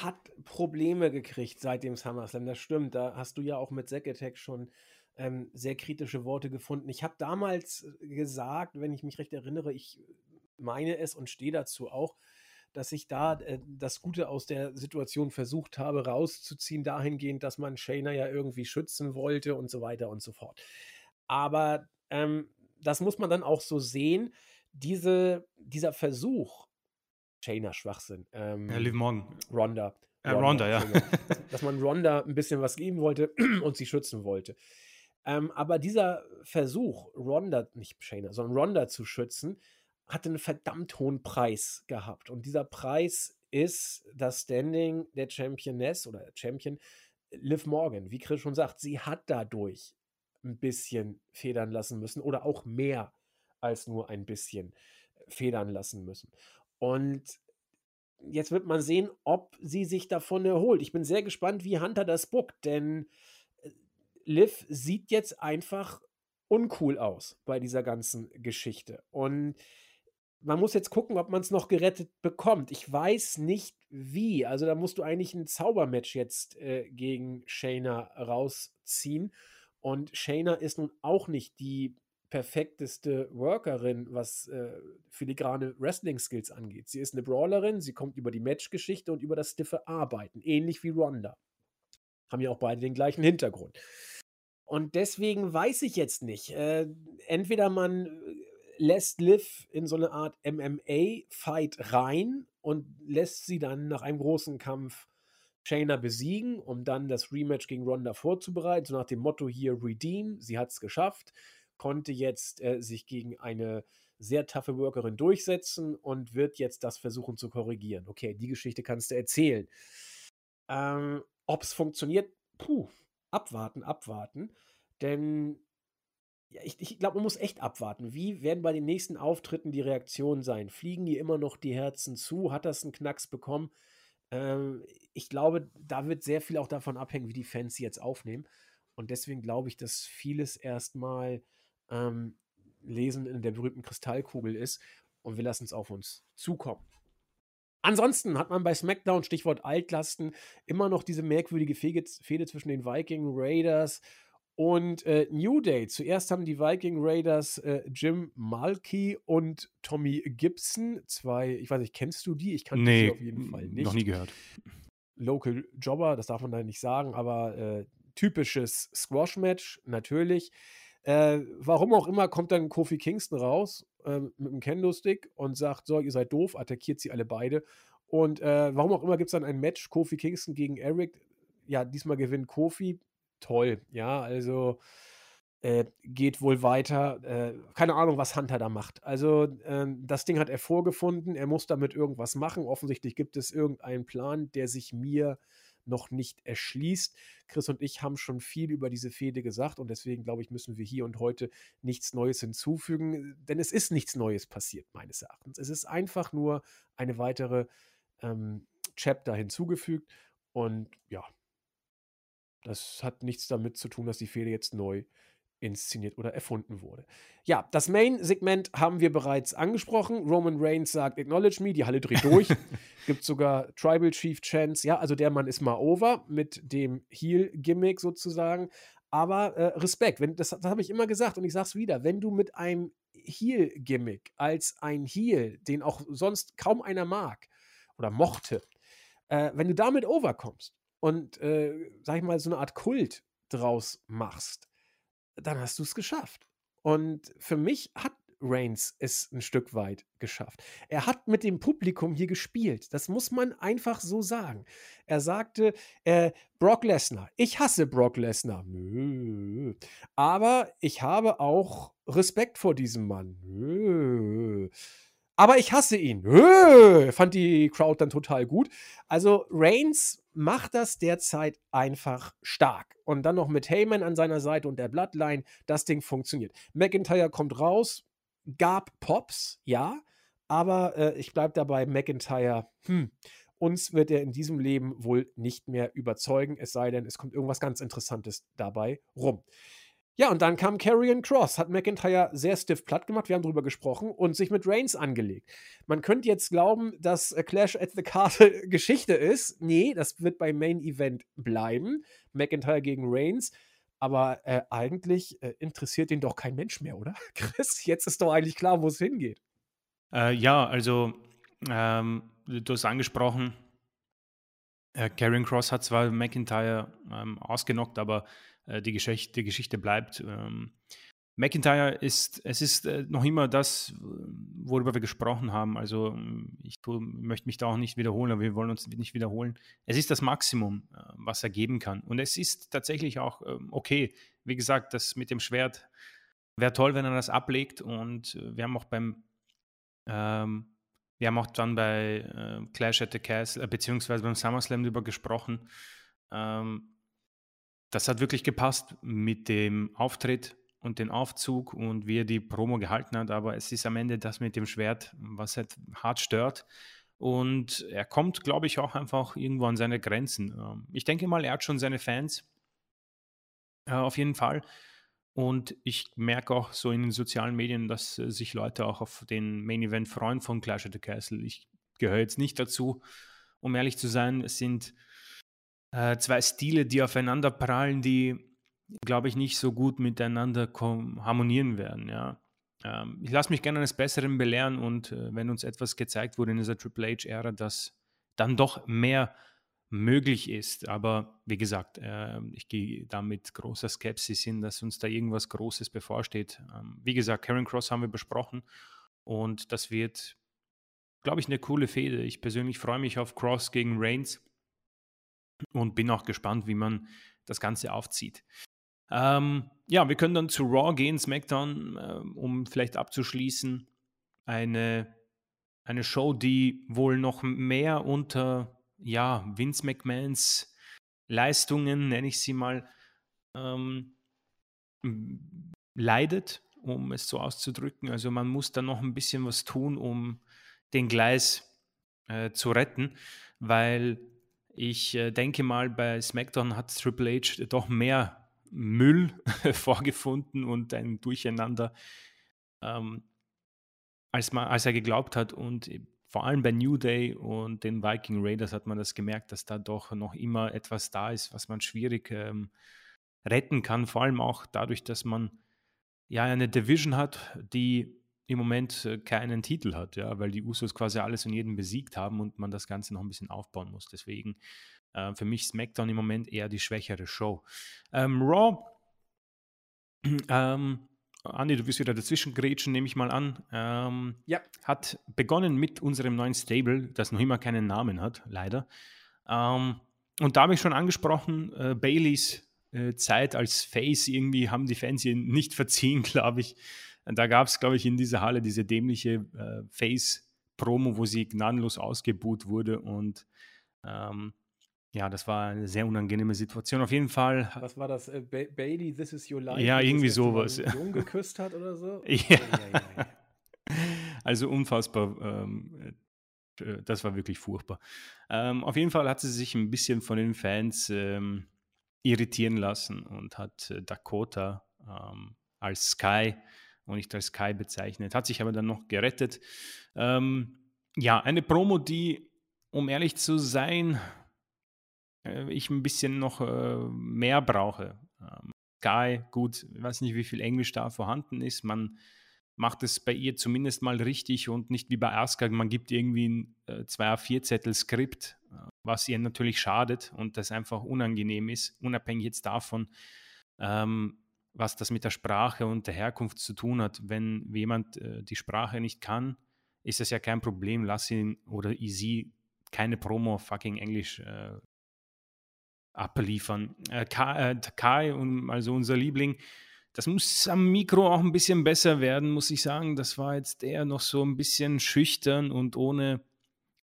hat Probleme gekriegt seit dem SummerSlam, das stimmt. Da hast du ja auch mit Zack Attack schon ähm, sehr kritische Worte gefunden. Ich habe damals gesagt, wenn ich mich recht erinnere, ich meine es und stehe dazu auch, dass ich da äh, das Gute aus der Situation versucht habe rauszuziehen, dahingehend, dass man Shayna ja irgendwie schützen wollte und so weiter und so fort. Aber ähm, das muss man dann auch so sehen. Diese, dieser Versuch, Shayna Schwachsinn. Ähm, ja, Liv Morgan. Ronda. Äh, Ronda, ja. dass, dass, man Ronda ein bisschen was geben wollte und sie schützen wollte. Ähm, aber dieser Versuch, Ronda, nicht Shayna, sondern Ronda zu schützen, hatte einen verdammt hohen Preis gehabt. Und dieser Preis ist das Standing der Championess oder Champion Liv Morgan. Wie Chris schon sagt, sie hat dadurch ein bisschen federn lassen müssen oder auch mehr als nur ein bisschen federn lassen müssen. Und jetzt wird man sehen, ob sie sich davon erholt. Ich bin sehr gespannt, wie Hunter das bookt, denn äh, Liv sieht jetzt einfach uncool aus bei dieser ganzen Geschichte. Und man muss jetzt gucken, ob man es noch gerettet bekommt. Ich weiß nicht wie. Also da musst du eigentlich ein Zaubermatch jetzt äh, gegen Shayna rausziehen. Und Shayna ist nun auch nicht die perfekteste Workerin, was äh, filigrane Wrestling-Skills angeht. Sie ist eine Brawlerin, sie kommt über die Matchgeschichte und über das stiffe Arbeiten, ähnlich wie Ronda. Haben ja auch beide den gleichen Hintergrund. Und deswegen weiß ich jetzt nicht. Äh, entweder man äh, lässt Liv in so eine Art MMA-Fight rein und lässt sie dann nach einem großen Kampf Shayna besiegen, um dann das Rematch gegen Ronda vorzubereiten, so nach dem Motto hier Redeem, sie hat es geschafft, konnte jetzt äh, sich gegen eine sehr taffe Workerin durchsetzen und wird jetzt das versuchen zu korrigieren. Okay, die Geschichte kannst du erzählen. Ähm, Ob es funktioniert, puh, abwarten, abwarten. Denn ja, ich, ich glaube, man muss echt abwarten. Wie werden bei den nächsten Auftritten die Reaktionen sein? Fliegen die immer noch die Herzen zu? Hat das einen Knacks bekommen? Ähm, ich glaube, da wird sehr viel auch davon abhängen, wie die Fans sie jetzt aufnehmen. Und deswegen glaube ich, dass vieles erstmal ähm, Lesen in der berühmten Kristallkugel ist und wir lassen es auf uns zukommen. Ansonsten hat man bei SmackDown, Stichwort Altlasten, immer noch diese merkwürdige Fehde zwischen den Viking Raiders und äh, New Day. Zuerst haben die Viking Raiders äh, Jim Malky und Tommy Gibson. Zwei, ich weiß nicht, kennst du die? Ich kann nee, die auf jeden Fall nicht. Noch nie gehört. Local Jobber, das darf man da nicht sagen, aber äh, typisches Squash-Match, natürlich. Äh, warum auch immer kommt dann Kofi Kingston raus äh, mit einem Kendo-Stick und sagt: So, ihr seid doof, attackiert sie alle beide. Und äh, warum auch immer gibt es dann ein Match: Kofi Kingston gegen Eric. Ja, diesmal gewinnt Kofi. Toll, ja, also äh, geht wohl weiter. Äh, keine Ahnung, was Hunter da macht. Also, ähm, das Ding hat er vorgefunden. Er muss damit irgendwas machen. Offensichtlich gibt es irgendeinen Plan, der sich mir noch nicht erschließt. Chris und ich haben schon viel über diese Fehde gesagt und deswegen glaube ich, müssen wir hier und heute nichts Neues hinzufügen, denn es ist nichts Neues passiert, meines Erachtens. Es ist einfach nur eine weitere ähm, Chapter hinzugefügt und ja, das hat nichts damit zu tun, dass die Fehde jetzt neu inszeniert oder erfunden wurde. Ja, das Main-Segment haben wir bereits angesprochen. Roman Reigns sagt, acknowledge me, die Halle dreht durch. Gibt sogar Tribal Chief Chance. Ja, also der Mann ist mal over mit dem Heel-Gimmick sozusagen. Aber äh, Respekt, wenn, das, das habe ich immer gesagt und ich sage es wieder, wenn du mit einem Heel-Gimmick als ein Heel, den auch sonst kaum einer mag oder mochte, äh, wenn du damit overkommst und, äh, sag ich mal, so eine Art Kult draus machst, dann hast du es geschafft. Und für mich hat Reigns es ein Stück weit geschafft. Er hat mit dem Publikum hier gespielt. Das muss man einfach so sagen. Er sagte, äh, Brock Lesnar, ich hasse Brock Lesnar. Nö. Aber ich habe auch Respekt vor diesem Mann. Nö. Aber ich hasse ihn. Nö. Fand die Crowd dann total gut. Also Reigns macht das derzeit einfach stark. Und dann noch mit Heyman an seiner Seite und der Bloodline, das Ding funktioniert. McIntyre kommt raus, gab Pops, ja, aber äh, ich bleibe dabei, McIntyre, hm, uns wird er in diesem Leben wohl nicht mehr überzeugen, es sei denn, es kommt irgendwas ganz Interessantes dabei rum. Ja, und dann kam Karrion Cross, hat McIntyre sehr stiff platt gemacht, wir haben drüber gesprochen, und sich mit Reigns angelegt. Man könnte jetzt glauben, dass äh, Clash at the Castle Geschichte ist. Nee, das wird beim Main Event bleiben. McIntyre gegen Reigns. Aber äh, eigentlich äh, interessiert ihn doch kein Mensch mehr, oder? Chris, jetzt ist doch eigentlich klar, wo es hingeht. Äh, ja, also ähm, du hast angesprochen, äh, Karrion Cross hat zwar McIntyre ähm, ausgenockt, aber äh, die, Geschichte, die Geschichte bleibt. Ähm, McIntyre ist, es ist äh, noch immer das, worüber wir gesprochen haben. Also ähm, ich tu, möchte mich da auch nicht wiederholen, aber wir wollen uns nicht wiederholen. Es ist das Maximum, äh, was er geben kann. Und es ist tatsächlich auch ähm, okay. Wie gesagt, das mit dem Schwert wäre toll, wenn er das ablegt. Und äh, wir haben auch beim, ähm, wir haben auch dann bei äh, Clash at the Castle, äh, beziehungsweise beim SummerSlam darüber gesprochen. Ähm, das hat wirklich gepasst mit dem Auftritt und den Aufzug und wie er die Promo gehalten hat, aber es ist am Ende das mit dem Schwert, was halt hart stört. Und er kommt, glaube ich, auch einfach irgendwo an seine Grenzen. Ähm, ich denke mal, er hat schon seine Fans. Äh, auf jeden Fall. Und ich merke auch so in den sozialen Medien, dass äh, sich Leute auch auf den Main Event freuen von Clash of the Castle. Ich gehöre jetzt nicht dazu, um ehrlich zu sein. Es sind äh, zwei Stile, die aufeinander prallen, die, glaube ich, nicht so gut miteinander harmonieren werden. Ja. Ähm, ich lasse mich gerne eines Besseren belehren und äh, wenn uns etwas gezeigt wurde in dieser Triple H-Ära, dass dann doch mehr möglich ist. Aber wie gesagt, äh, ich gehe da mit großer Skepsis hin, dass uns da irgendwas Großes bevorsteht. Ähm, wie gesagt, Karen Cross haben wir besprochen und das wird, glaube ich, eine coole Fehde. Ich persönlich freue mich auf Cross gegen Reigns und bin auch gespannt, wie man das Ganze aufzieht. Ähm, ja, wir können dann zu Raw gehen, SmackDown, äh, um vielleicht abzuschließen. Eine, eine Show, die wohl noch mehr unter ja, Vince McMahons Leistungen, nenne ich sie mal, ähm, leidet, um es so auszudrücken. Also man muss da noch ein bisschen was tun, um den Gleis äh, zu retten, weil ich äh, denke mal, bei SmackDown hat Triple H doch mehr Müll vorgefunden und ein Durcheinander, ähm, als, man, als er geglaubt hat. Und vor allem bei New Day und den Viking Raiders hat man das gemerkt, dass da doch noch immer etwas da ist, was man schwierig ähm, retten kann. Vor allem auch dadurch, dass man ja eine Division hat, die im Moment äh, keinen Titel hat, ja, weil die Usos quasi alles und jeden besiegt haben und man das Ganze noch ein bisschen aufbauen muss. Deswegen äh, für mich SmackDown im Moment eher die schwächere Show. Ähm, Raw, ähm, Andi, du wirst wieder dazwischen grätschen, nehme ich mal an. Ähm, ja. Hat begonnen mit unserem neuen Stable, das noch immer keinen Namen hat, leider. Ähm, und da habe ich schon angesprochen, äh, Baileys äh, Zeit als Face, irgendwie haben die Fans ihn nicht verziehen, glaube ich. Da gab es, glaube ich, in dieser Halle diese dämliche äh, Face-Promo, wo sie gnadenlos ausgebuht wurde und ähm, ja, das war eine sehr unangenehme Situation. Auf jeden Fall. Was war das? Äh, ba Bailey, this is your life? Ja, irgendwie sowas. Jung geküsst hat oder so? ja. ja, ja. Also unfassbar. Ähm, äh, das war wirklich furchtbar. Ähm, auf jeden Fall hat sie sich ein bisschen von den Fans ähm, irritieren lassen und hat äh, Dakota ähm, als Sky und nicht als Sky bezeichnet. Hat sich aber dann noch gerettet. Ähm, ja, eine Promo, die, um ehrlich zu sein, äh, ich ein bisschen noch äh, mehr brauche. Ähm, Sky, gut, ich weiß nicht, wie viel Englisch da vorhanden ist. Man macht es bei ihr zumindest mal richtig und nicht wie bei Asuka. Man gibt irgendwie ein äh, 2A4-Zettel-Skript, äh, was ihr natürlich schadet und das einfach unangenehm ist, unabhängig jetzt davon, ähm, was das mit der Sprache und der Herkunft zu tun hat. Wenn jemand äh, die Sprache nicht kann, ist das ja kein Problem. Lass ihn oder sie keine Promo fucking Englisch äh, abliefern. Äh, Kai, äh, Kai, also unser Liebling, das muss am Mikro auch ein bisschen besser werden, muss ich sagen. Das war jetzt eher noch so ein bisschen schüchtern und ohne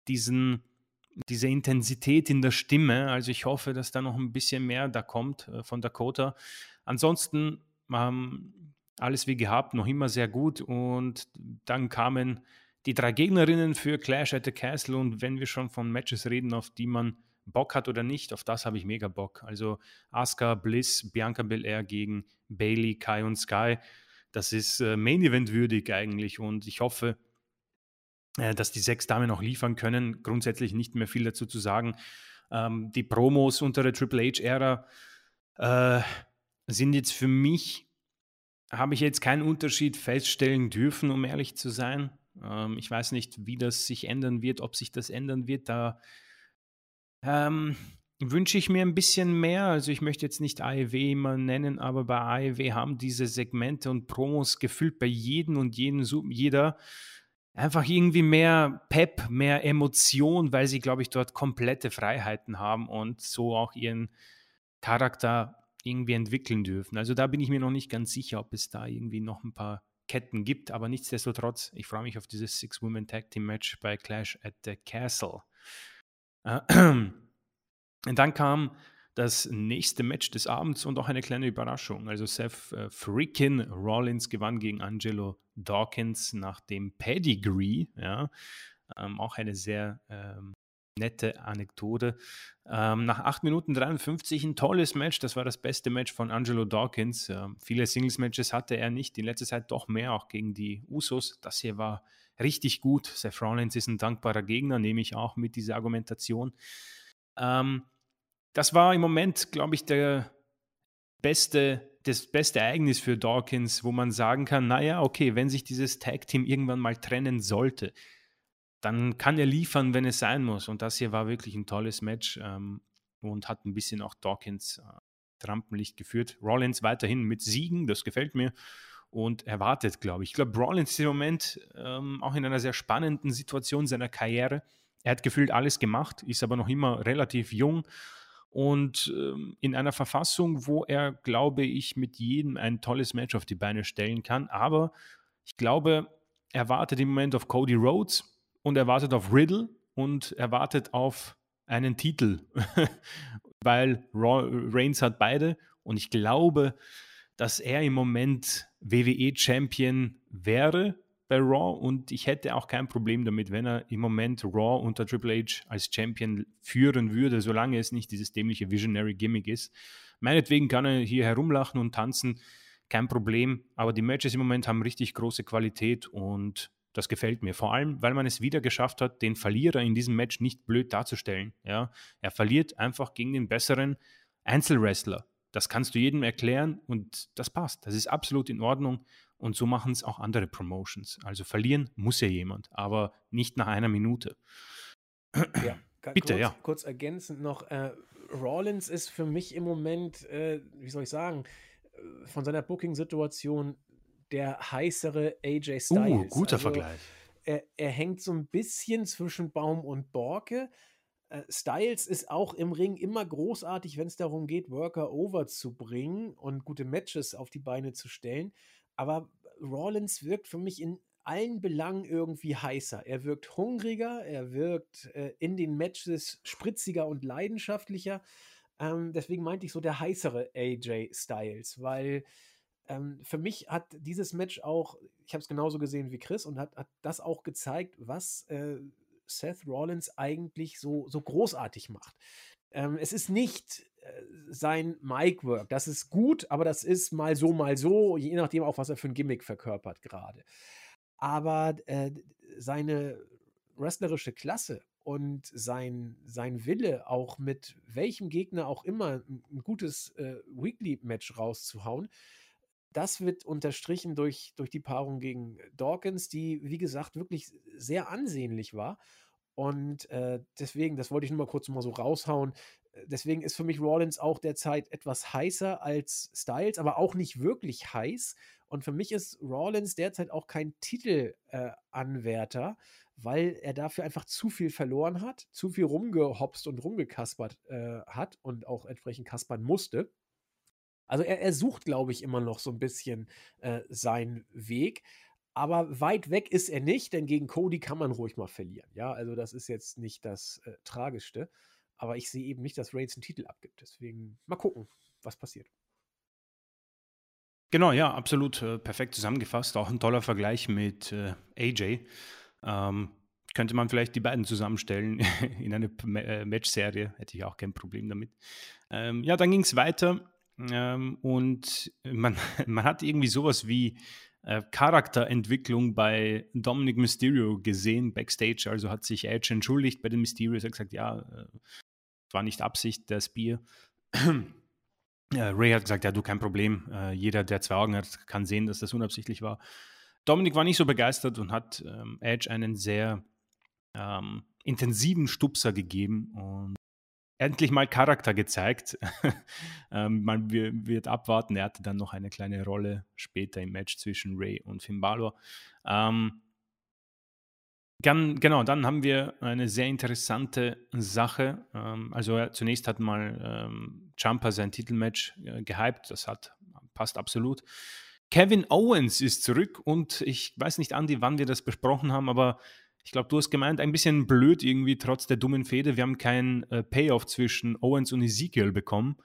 diesen, diese Intensität in der Stimme. Also ich hoffe, dass da noch ein bisschen mehr da kommt äh, von Dakota. Ansonsten ähm, alles wie gehabt, noch immer sehr gut. Und dann kamen die drei Gegnerinnen für Clash at the Castle. Und wenn wir schon von Matches reden, auf die man Bock hat oder nicht, auf das habe ich mega Bock. Also Asuka, Bliss, Bianca Belair gegen Bailey, Kai und Sky. Das ist äh, Main Event würdig eigentlich und ich hoffe, äh, dass die sechs Damen noch liefern können. Grundsätzlich nicht mehr viel dazu zu sagen. Ähm, die Promos unter der Triple H-Ära äh, sind jetzt für mich, habe ich jetzt keinen Unterschied feststellen dürfen, um ehrlich zu sein. Ähm, ich weiß nicht, wie das sich ändern wird, ob sich das ändern wird. Da ähm, wünsche ich mir ein bisschen mehr. Also ich möchte jetzt nicht AEW immer nennen, aber bei AEW haben diese Segmente und Promos gefüllt bei jedem und jedem, jeder einfach irgendwie mehr Pep, mehr Emotion, weil sie, glaube ich, dort komplette Freiheiten haben und so auch ihren Charakter irgendwie entwickeln dürfen. Also da bin ich mir noch nicht ganz sicher, ob es da irgendwie noch ein paar Ketten gibt, aber nichtsdestotrotz, ich freue mich auf dieses Six-Women-Tag-Team-Match bei Clash at the Castle. Und dann kam das nächste Match des Abends und auch eine kleine Überraschung. Also Seth äh, freaking Rollins gewann gegen Angelo Dawkins nach dem Pedigree. Ja, ähm, auch eine sehr ähm, nette Anekdote. Ähm, nach 8 Minuten 53 ein tolles Match. Das war das beste Match von Angelo Dawkins. Ähm, viele Singles-Matches hatte er nicht, in letzter Zeit doch mehr, auch gegen die Usos. Das hier war richtig gut. Seth Rollins ist ein dankbarer Gegner, nehme ich auch mit dieser Argumentation. Ähm, das war im Moment, glaube ich, der beste, das beste Ereignis für Dawkins, wo man sagen kann, naja, okay, wenn sich dieses Tag-Team irgendwann mal trennen sollte, dann kann er liefern, wenn es sein muss. Und das hier war wirklich ein tolles Match ähm, und hat ein bisschen auch Dawkins äh, Rampenlicht geführt. Rollins weiterhin mit Siegen, das gefällt mir und erwartet, glaube ich. Ich glaube, Rollins ist im Moment ähm, auch in einer sehr spannenden Situation seiner Karriere. Er hat gefühlt alles gemacht, ist aber noch immer relativ jung und ähm, in einer Verfassung, wo er, glaube ich, mit jedem ein tolles Match auf die Beine stellen kann. Aber ich glaube, er wartet im Moment auf Cody Rhodes und er wartet auf Riddle und er wartet auf einen Titel, weil Reigns hat beide und ich glaube, dass er im Moment WWE-Champion wäre bei Raw und ich hätte auch kein Problem damit, wenn er im Moment Raw unter Triple H als Champion führen würde, solange es nicht dieses dämliche Visionary Gimmick ist. Meinetwegen kann er hier herumlachen und tanzen, kein Problem, aber die Matches im Moment haben richtig große Qualität und das gefällt mir. Vor allem, weil man es wieder geschafft hat, den Verlierer in diesem Match nicht blöd darzustellen. Ja? Er verliert einfach gegen den besseren Einzelwrestler. Das kannst du jedem erklären und das passt. Das ist absolut in Ordnung. Und so machen es auch andere Promotions. Also verlieren muss ja jemand, aber nicht nach einer Minute. Ja, Bitte, kurz, ja. Kurz ergänzend noch, äh, Rollins ist für mich im Moment, äh, wie soll ich sagen, äh, von seiner Booking-Situation der heißere AJ uh, Styles. Uh, guter also, Vergleich. Er, er, hängt so ein bisschen zwischen Baum und Borke. Äh, Styles ist auch im Ring immer großartig, wenn es darum geht, Worker over zu bringen und gute Matches auf die Beine zu stellen. Aber Rollins wirkt für mich in allen Belangen irgendwie heißer. Er wirkt hungriger, er wirkt äh, in den Matches spritziger und leidenschaftlicher. Ähm, deswegen meinte ich so der heißere AJ Styles, weil ähm, für mich hat dieses Match auch, ich habe es genauso gesehen wie Chris und hat, hat das auch gezeigt, was äh, Seth Rollins eigentlich so, so großartig macht. Ähm, es ist nicht äh, sein Mic-Work. Das ist gut, aber das ist mal so, mal so, je nachdem auch, was er für ein Gimmick verkörpert gerade. Aber äh, seine wrestlerische Klasse und sein, sein Wille, auch mit welchem Gegner auch immer ein, ein gutes äh, Weekly-Match rauszuhauen, das wird unterstrichen durch, durch die Paarung gegen Dawkins, die, wie gesagt, wirklich sehr ansehnlich war. Und äh, deswegen, das wollte ich nur mal kurz mal so raushauen. Deswegen ist für mich Rollins auch derzeit etwas heißer als Styles, aber auch nicht wirklich heiß. Und für mich ist Rollins derzeit auch kein Titelanwärter, äh, weil er dafür einfach zu viel verloren hat, zu viel rumgehopst und rumgekaspert äh, hat und auch entsprechend kaspern musste. Also er, er sucht, glaube ich, immer noch so ein bisschen äh, seinen Weg. Aber weit weg ist er nicht, denn gegen Cody kann man ruhig mal verlieren. Ja, also das ist jetzt nicht das äh, Tragischste. Aber ich sehe eben nicht, dass Reigns einen Titel abgibt. Deswegen mal gucken, was passiert. Genau, ja, absolut äh, perfekt zusammengefasst. Auch ein toller Vergleich mit äh, AJ. Ähm, könnte man vielleicht die beiden zusammenstellen in eine äh, Match-Serie. Hätte ich auch kein Problem damit. Ähm, ja, dann ging es weiter ähm, und man, man hat irgendwie sowas wie äh, Charakterentwicklung bei Dominic Mysterio gesehen, backstage. Also hat sich Edge entschuldigt bei den Mysterios, hat gesagt, ja, äh, war nicht Absicht, das Bier. Ray hat gesagt, ja, du, kein Problem. Äh, jeder, der zwei Augen hat, kann sehen, dass das unabsichtlich war. Dominik war nicht so begeistert und hat ähm, Edge einen sehr ähm, intensiven Stupser gegeben und endlich mal Charakter gezeigt. ähm, man wird abwarten. Er hatte dann noch eine kleine Rolle später im Match zwischen Ray und Finn Balor. Ähm, genau, dann haben wir eine sehr interessante Sache. Ähm, also zunächst hat mal ähm, Jumper sein Titelmatch äh, gehypt, das hat passt absolut. Kevin Owens ist zurück und ich weiß nicht, Andy, wann wir das besprochen haben, aber ich glaube, du hast gemeint, ein bisschen blöd irgendwie trotz der dummen Fehde. Wir haben keinen äh, Payoff zwischen Owens und Ezekiel bekommen.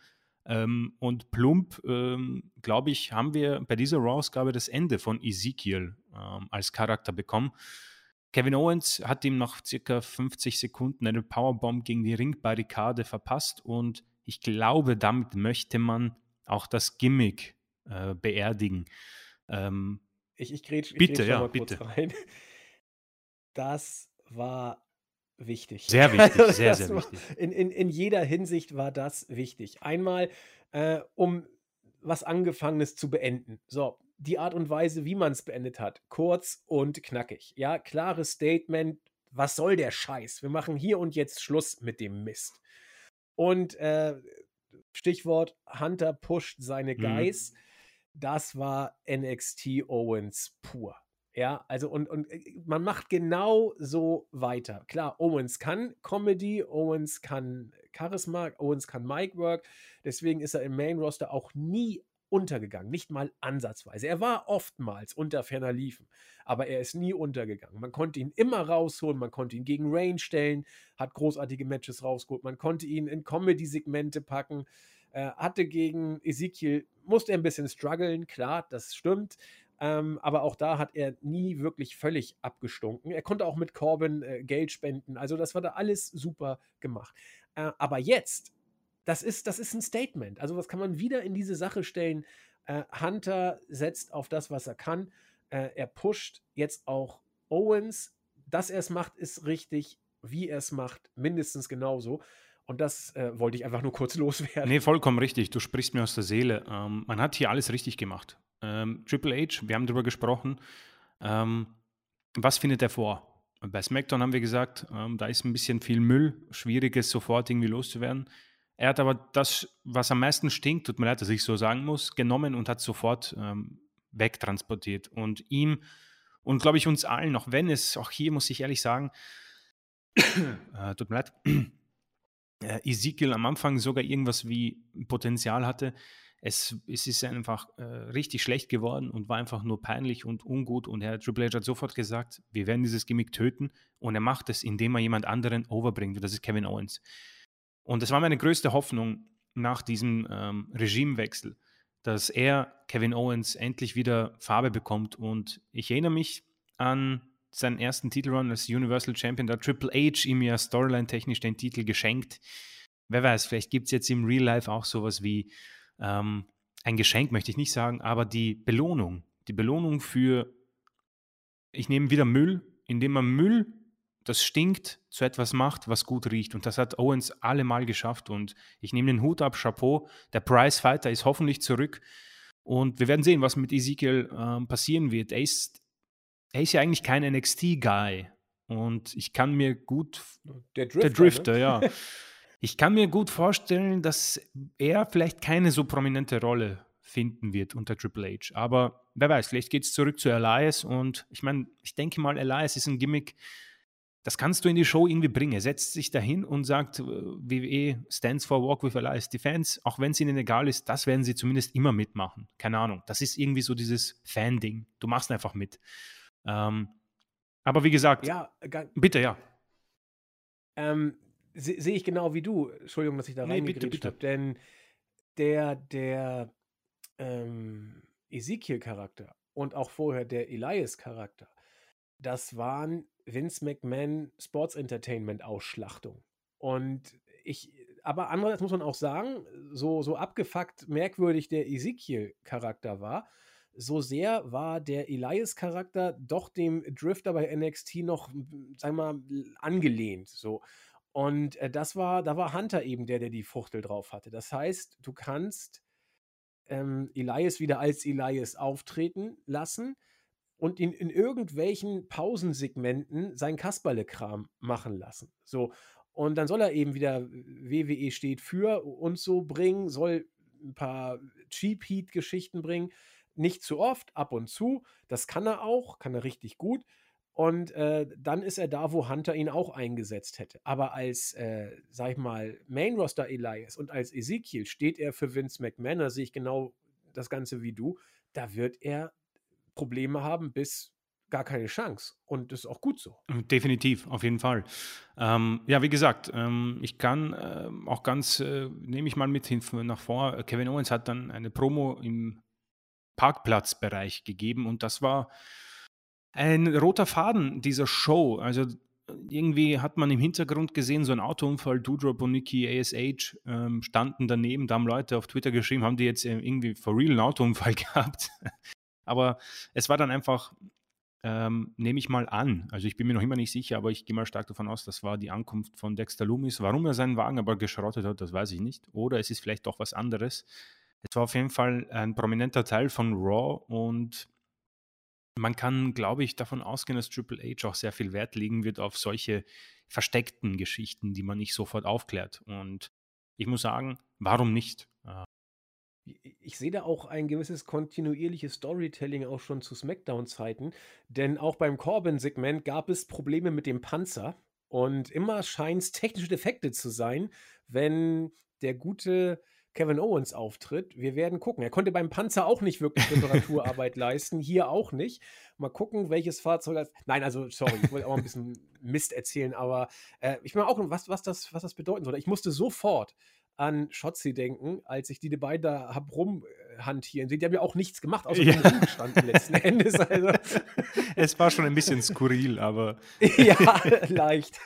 Ähm, und plump, ähm, glaube ich, haben wir bei dieser Raw-Ausgabe das Ende von Ezekiel ähm, als Charakter bekommen. Kevin Owens hat ihm nach circa 50 Sekunden eine Powerbomb gegen die Ringbarrikade verpasst und ich glaube, damit möchte man auch das Gimmick äh, beerdigen. Ähm, ich ich grätsch, ich bitte, ja, bitte. rein. Das war wichtig. Sehr wichtig, also sehr, sehr wichtig. In, in, in jeder Hinsicht war das wichtig. Einmal, äh, um was Angefangenes zu beenden. So, die Art und Weise, wie man es beendet hat. Kurz und knackig. Ja, klares Statement. Was soll der Scheiß? Wir machen hier und jetzt Schluss mit dem Mist. Und äh, Stichwort Hunter pusht seine mhm. Guys. Mhm. Das war NXT Owens pur. Ja, also und, und äh, man macht genau so weiter. Klar, Owens kann Comedy, Owens kann Charisma, Owens kann Mic Work. Deswegen ist er im Main Roster auch nie untergegangen, nicht mal ansatzweise. Er war oftmals unter ferner Liefen, aber er ist nie untergegangen. Man konnte ihn immer rausholen, man konnte ihn gegen Rain stellen, hat großartige Matches rausgeholt, man konnte ihn in Comedy-Segmente packen, äh, hatte gegen Ezekiel, musste er ein bisschen strugglen, klar, das stimmt. Ähm, aber auch da hat er nie wirklich völlig abgestunken. Er konnte auch mit Corbin äh, Geld spenden. Also das war da alles super gemacht. Äh, aber jetzt das ist, das ist ein Statement. Also, was kann man wieder in diese Sache stellen? Äh, Hunter setzt auf das, was er kann. Äh, er pusht jetzt auch Owens. Dass er es macht, ist richtig. Wie er es macht, mindestens genauso. Und das äh, wollte ich einfach nur kurz loswerden. Nee, vollkommen richtig. Du sprichst mir aus der Seele. Ähm, man hat hier alles richtig gemacht. Ähm, Triple H, wir haben darüber gesprochen. Ähm, was findet er vor? Bei SmackDown haben wir gesagt, ähm, da ist ein bisschen viel Müll, schwieriges sofort irgendwie loszuwerden. Er hat aber das, was am meisten stinkt, tut mir leid, dass ich so sagen muss, genommen und hat sofort ähm, wegtransportiert. Und ihm und glaube ich uns allen, auch wenn es, auch hier muss ich ehrlich sagen, äh, tut mir leid, äh, Ezekiel am Anfang sogar irgendwas wie Potenzial hatte. Es, es ist einfach äh, richtig schlecht geworden und war einfach nur peinlich und ungut. Und Herr Triple H hat sofort gesagt, wir werden dieses Gimmick töten. Und er macht es, indem er jemand anderen overbringt. Und das ist Kevin Owens. Und das war meine größte Hoffnung nach diesem ähm, Regimewechsel, dass er, Kevin Owens, endlich wieder Farbe bekommt. Und ich erinnere mich an seinen ersten Titelrun als Universal Champion, da Triple H ihm ja storyline-technisch den Titel geschenkt. Wer weiß, vielleicht gibt es jetzt im Real Life auch sowas wie ähm, ein Geschenk, möchte ich nicht sagen, aber die Belohnung. Die Belohnung für, ich nehme wieder Müll, indem man Müll das stinkt, zu etwas macht, was gut riecht. Und das hat Owens allemal geschafft. Und ich nehme den Hut ab, Chapeau. Der Prize Fighter ist hoffentlich zurück. Und wir werden sehen, was mit Ezekiel äh, passieren wird. Er ist, er ist ja eigentlich kein NXT-Guy. Und ich kann mir gut. Der Drifter. Der Drifter, ne? ja. Ich kann mir gut vorstellen, dass er vielleicht keine so prominente Rolle finden wird unter Triple H. Aber wer weiß, vielleicht geht es zurück zu Elias. Und ich meine, ich denke mal, Elias ist ein Gimmick, das kannst du in die Show irgendwie bringen. Er setzt sich dahin und sagt, äh, WWE stands for Walk with Elias Defense, auch wenn es ihnen egal ist, das werden sie zumindest immer mitmachen. Keine Ahnung. Das ist irgendwie so dieses Fan-Ding. Du machst einfach mit. Ähm, aber wie gesagt, ja, bitte, ja. Ähm, Sehe seh ich genau wie du. Entschuldigung, dass ich da nee, reingegrätscht habe. Denn der, der ähm, Ezekiel-Charakter und auch vorher der Elias-Charakter, das waren Vince McMahon Sports Entertainment Ausschlachtung. Und ich, aber andererseits muss man auch sagen, so, so abgefuckt merkwürdig der Ezekiel-Charakter war, so sehr war der Elias-Charakter doch dem Drifter bei NXT noch, sagen wir mal, angelehnt. So. Und äh, das war, da war Hunter eben der, der die Fuchtel drauf hatte. Das heißt, du kannst ähm, Elias wieder als Elias auftreten lassen und ihn in irgendwelchen Pausensegmenten sein Kasperle-Kram machen lassen. So. Und dann soll er eben wieder WWE steht für uns so bringen, soll ein paar Cheap Heat-Geschichten bringen. Nicht zu oft, ab und zu. Das kann er auch, kann er richtig gut. Und äh, dann ist er da, wo Hunter ihn auch eingesetzt hätte. Aber als, äh, sag ich mal, Main Roster Elias und als Ezekiel steht er für Vince McMahon, da sehe ich genau das Ganze wie du. Da wird er Probleme haben bis gar keine Chance. Und das ist auch gut so. Definitiv, auf jeden Fall. Ähm, ja, wie gesagt, ähm, ich kann äh, auch ganz, äh, nehme ich mal mit hin nach vor, Kevin Owens hat dann eine Promo im Parkplatzbereich gegeben und das war ein roter Faden dieser Show. Also irgendwie hat man im Hintergrund gesehen, so ein Autounfall, Doudrop und Nikki ASH ähm, standen daneben, da haben Leute auf Twitter geschrieben, haben die jetzt äh, irgendwie for real einen Autounfall gehabt. Aber es war dann einfach, ähm, nehme ich mal an, also ich bin mir noch immer nicht sicher, aber ich gehe mal stark davon aus, das war die Ankunft von Dexter Loomis. Warum er seinen Wagen aber geschrottet hat, das weiß ich nicht. Oder es ist vielleicht doch was anderes. Es war auf jeden Fall ein prominenter Teil von Raw und man kann, glaube ich, davon ausgehen, dass Triple H auch sehr viel Wert legen wird auf solche versteckten Geschichten, die man nicht sofort aufklärt. Und ich muss sagen, warum nicht? Äh, ich sehe da auch ein gewisses kontinuierliches Storytelling auch schon zu SmackDown-Zeiten, denn auch beim Corbin-Segment gab es Probleme mit dem Panzer und immer scheint es technische Defekte zu sein, wenn der gute Kevin Owens auftritt. Wir werden gucken. Er konnte beim Panzer auch nicht wirklich Reparaturarbeit leisten, hier auch nicht. Mal gucken, welches Fahrzeug als. Nein, also, sorry, ich wollte auch ein bisschen Mist erzählen, aber äh, ich meine auch, was, was, das, was das bedeuten soll. Ich musste sofort an Schotzi denken, als ich die beiden da hab rumhantieren sehen. Die haben ja auch nichts gemacht, außer ja. rumgestanden letzten Endes. Also. Es war schon ein bisschen skurril, aber. ja, leicht.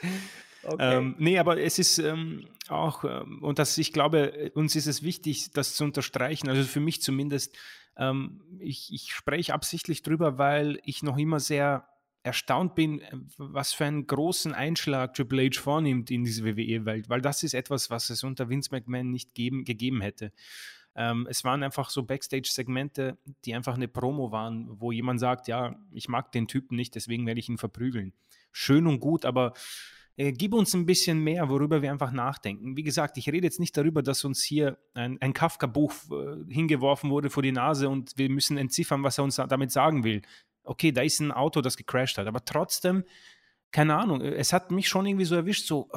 Okay. Ähm, nee, aber es ist ähm, auch, ähm, und das, ich glaube, uns ist es wichtig, das zu unterstreichen, also für mich zumindest, ähm, ich, ich spreche absichtlich drüber, weil ich noch immer sehr erstaunt bin, was für einen großen Einschlag Triple H vornimmt in diese WWE-Welt, weil das ist etwas, was es unter Vince McMahon nicht geben, gegeben hätte. Ähm, es waren einfach so Backstage-Segmente, die einfach eine Promo waren, wo jemand sagt, ja, ich mag den Typen nicht, deswegen werde ich ihn verprügeln. Schön und gut, aber äh, gib uns ein bisschen mehr, worüber wir einfach nachdenken. Wie gesagt, ich rede jetzt nicht darüber, dass uns hier ein, ein Kafka-Buch äh, hingeworfen wurde vor die Nase und wir müssen entziffern, was er uns damit sagen will. Okay, da ist ein Auto, das gecrashed hat, aber trotzdem, keine Ahnung, äh, es hat mich schon irgendwie so erwischt, so,